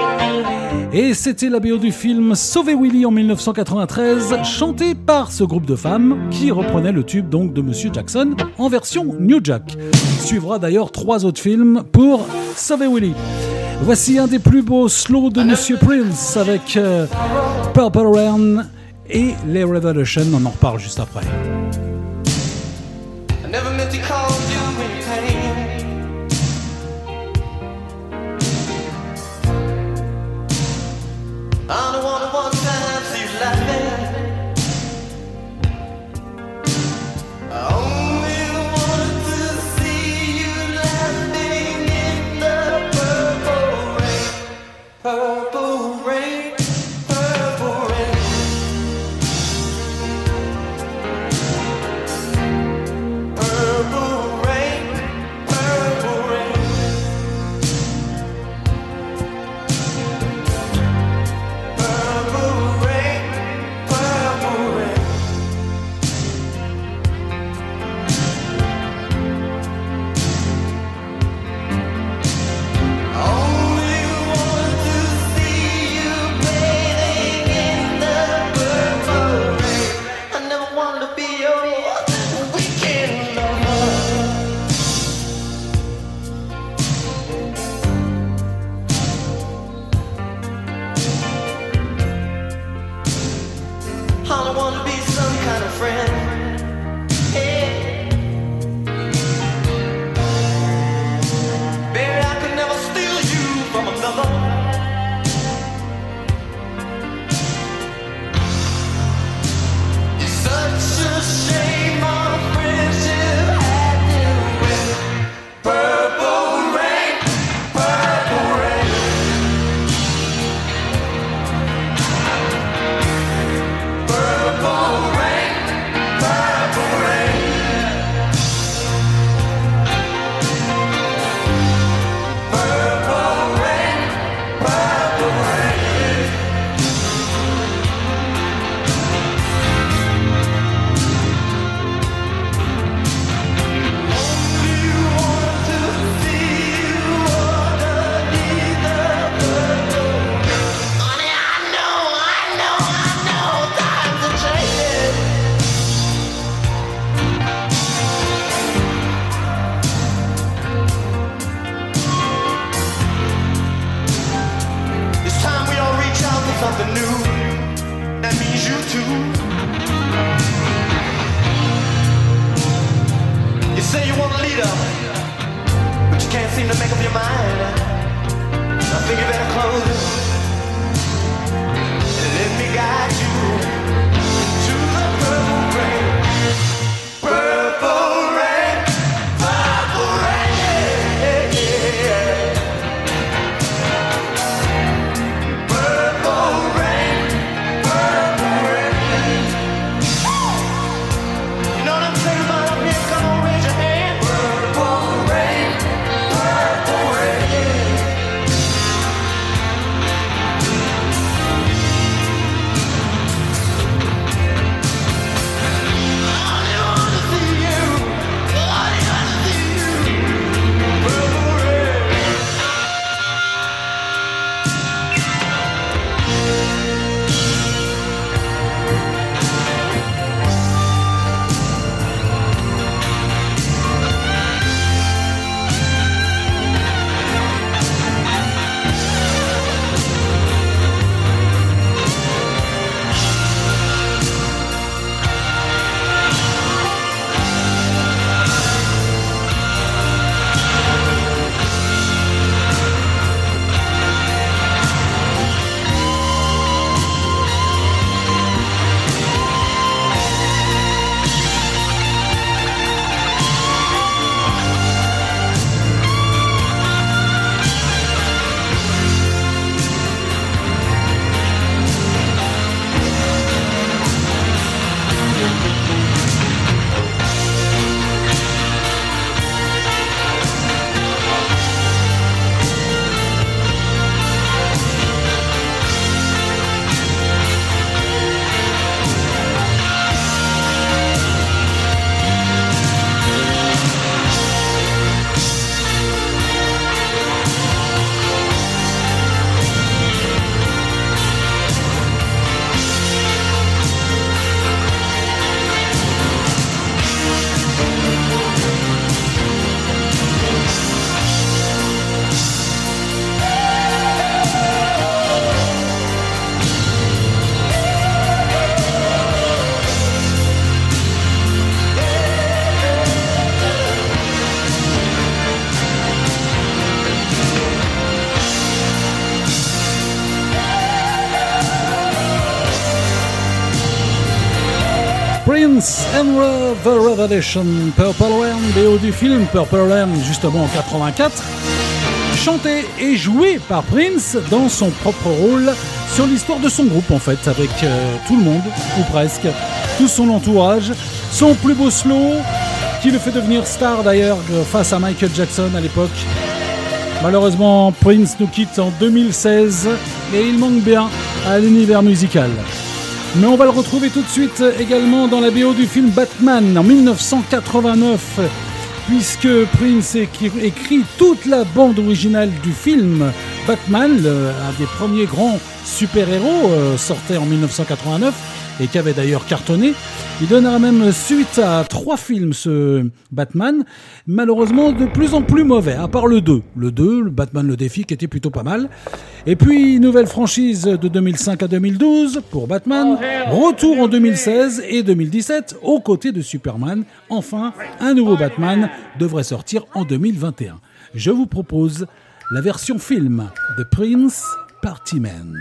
Et c'était la BO du film Sauver Willy en 1993, chanté par ce groupe de femmes qui reprenait le tube donc de Monsieur Jackson en version New Jack. Il Suivra d'ailleurs trois autres films pour Sauver Willy. Voici un des plus beaux slows de Monsieur Prince avec euh, Purple Rain et les Revolution. On en reparle juste après. And the Revelation, Purple Rain, BO du film Purple Rain, justement en 84, chanté et joué par Prince dans son propre rôle sur l'histoire de son groupe en fait, avec euh, tout le monde, ou presque, tout son entourage, son plus beau slow, qui le fait devenir star d'ailleurs face à Michael Jackson à l'époque. Malheureusement, Prince nous quitte en 2016 et il manque bien à l'univers musical. Mais on va le retrouver tout de suite également dans la BO du film Batman en 1989, puisque Prince écrit, toute la bande originale du film. Batman, un des premiers grands super-héros euh, sortait en 1989 et qui avait d'ailleurs cartonné. Il donnera même suite à trois films, ce Batman, malheureusement de plus en plus mauvais, à part le 2. Le 2, le Batman le défi, qui était plutôt pas mal. Et puis, nouvelle franchise de 2005 à 2012 pour Batman. Retour en 2016 et 2017 aux côtés de Superman. Enfin, un nouveau Batman devrait sortir en 2021. Je vous propose la version film de Prince Party Man.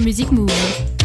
Music Move.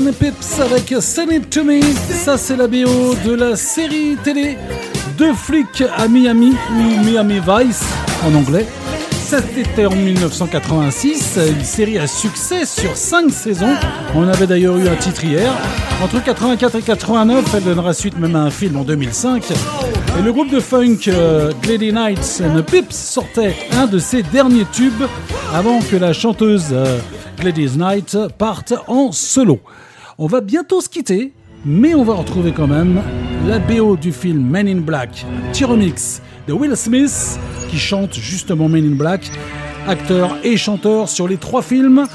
Pips avec Send It To Me. Ça, c'est la BO de la série télé Deux flics à Miami ou Miami Vice en anglais. C'était en 1986, une série à succès sur 5 saisons. On avait d'ailleurs eu un titre hier. Entre 84 et 89, elle donnera suite même à un film en 2005. Et le groupe de funk euh, Lady Nights and the Pips sortait un de ses derniers tubes avant que la chanteuse euh, Gladys Knight parte en solo. On va bientôt se quitter, mais on va retrouver quand même la BO du film Men in Black, un petit remix de Will Smith qui chante justement Men in Black, acteur et chanteur sur les trois films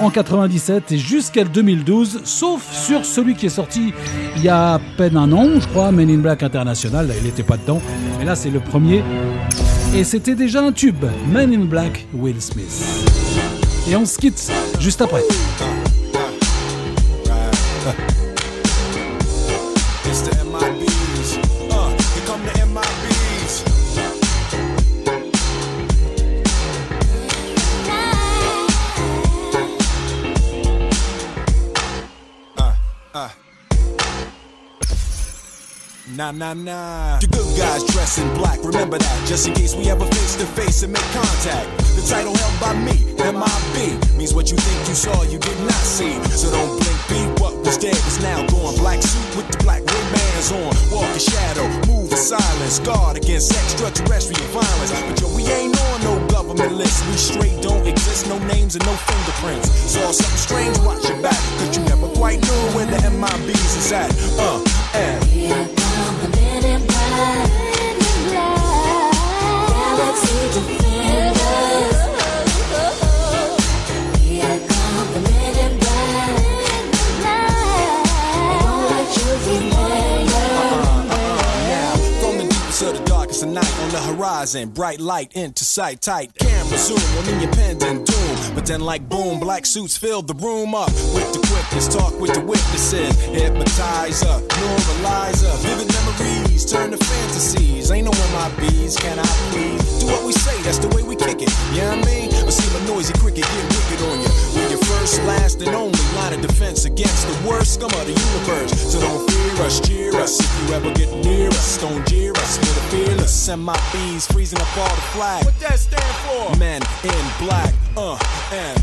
en 97 et jusqu'à 2012, sauf sur celui qui est sorti il y a à peine un an, je crois, Men in Black International, il n'était pas dedans, mais là c'est le premier, et c'était déjà un tube, Men in Black, Will Smith. Et on se quitte juste après. Uh. Uh, uh. Nah, nah, nah. The good guys dress in black, remember that, just in case we ever face to face and make contact. The title held by me, MIB, means what you think you saw, you did not see. So don't blink, be what was dead is now gone. Black suit with the black Ray-Bans on, walk in shadow, move in silence, guard against extraterrestrial violence. But yo, we ain't on no government list, we straight don't exist, no names and no fingerprints. Saw something strange, watch your back, cause you never quite knew where the MIBs is at. Uh, and. From horizon, bright light into sight, tight camera zoom on in your pending doom. But then, like boom, black suits filled the room up with the quickness. Talk with the witnesses, hypnotizer, normalizer, vivid memories turn to fantasies. Ain't no MIBs, can I please? Do what we say, that's the way we kick it. You know I mean? Or see my noisy cricket get wicked on you. We're your first, last, and only line of defense against the worst scum of the universe. So don't fear us, cheer us. If you ever get near us, don't jeer us. We're the fearless. Send my bees freezing up all the flag. What that stand for? Men in black, uh, and.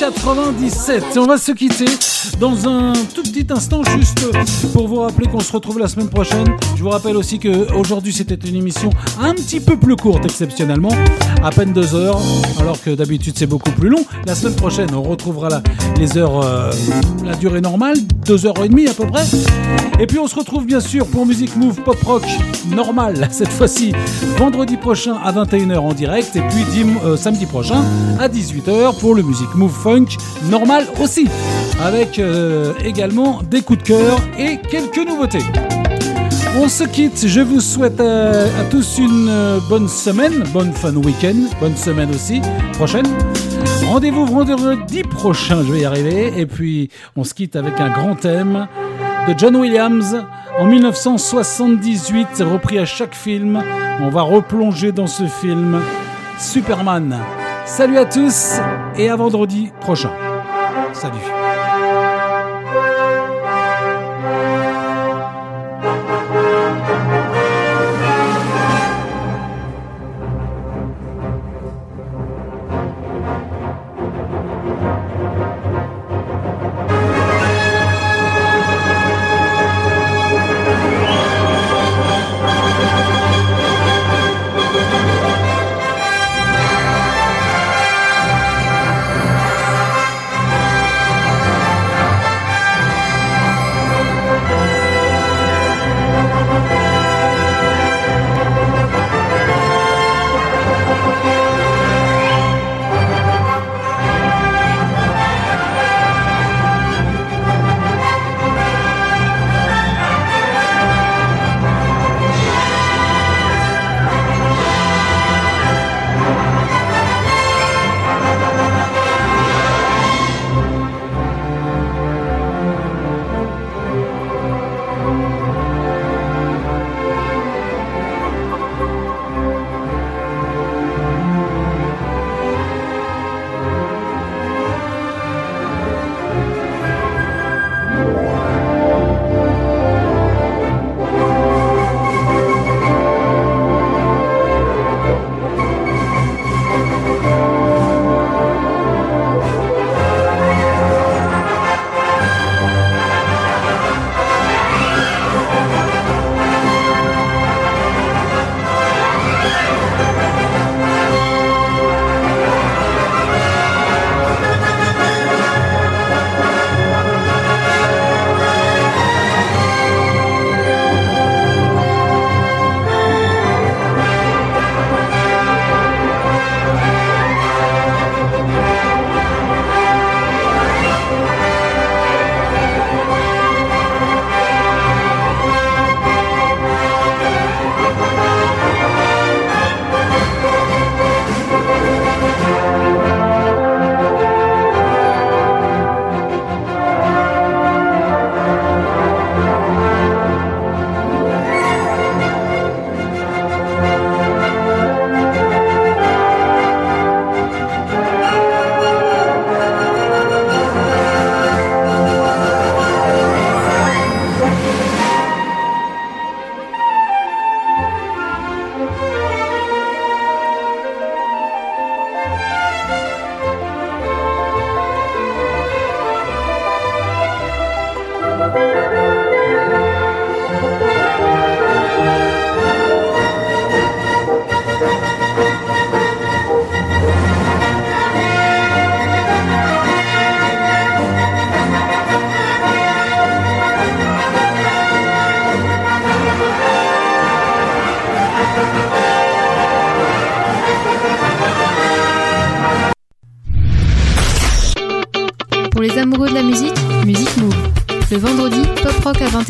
1997. Et on va se quitter dans un tout petit instant juste pour vous rappeler qu'on se retrouve la semaine prochaine. Je vous rappelle aussi que aujourd'hui c'était une émission un petit peu plus courte exceptionnellement, à peine deux heures, alors que d'habitude c'est beaucoup plus long. La semaine prochaine on retrouvera les heures, euh, la durée normale, deux heures et demie à peu près. Et puis on se retrouve bien sûr pour Music Move Pop Rock normal cette fois-ci vendredi prochain à 21h en direct et puis dim- euh, samedi prochain à 18h pour le Music Move Funk normal aussi avec euh, également des coups de cœur et quelques nouveautés. On se quitte, je vous souhaite euh, à tous une bonne semaine, bonne fun week-end, bonne semaine aussi, prochaine. Rendez-vous vendredi prochain, je vais y arriver. Et puis, on se quitte avec un grand thème de John Williams en 1978, repris à chaque film. On va replonger dans ce film Superman. Salut à tous et à vendredi prochain. Salut.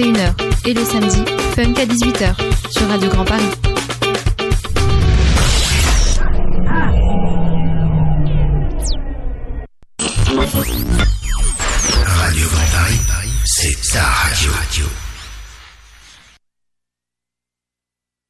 21h. Et le samedi, funk à 18h. Sur Radio Grand Paris.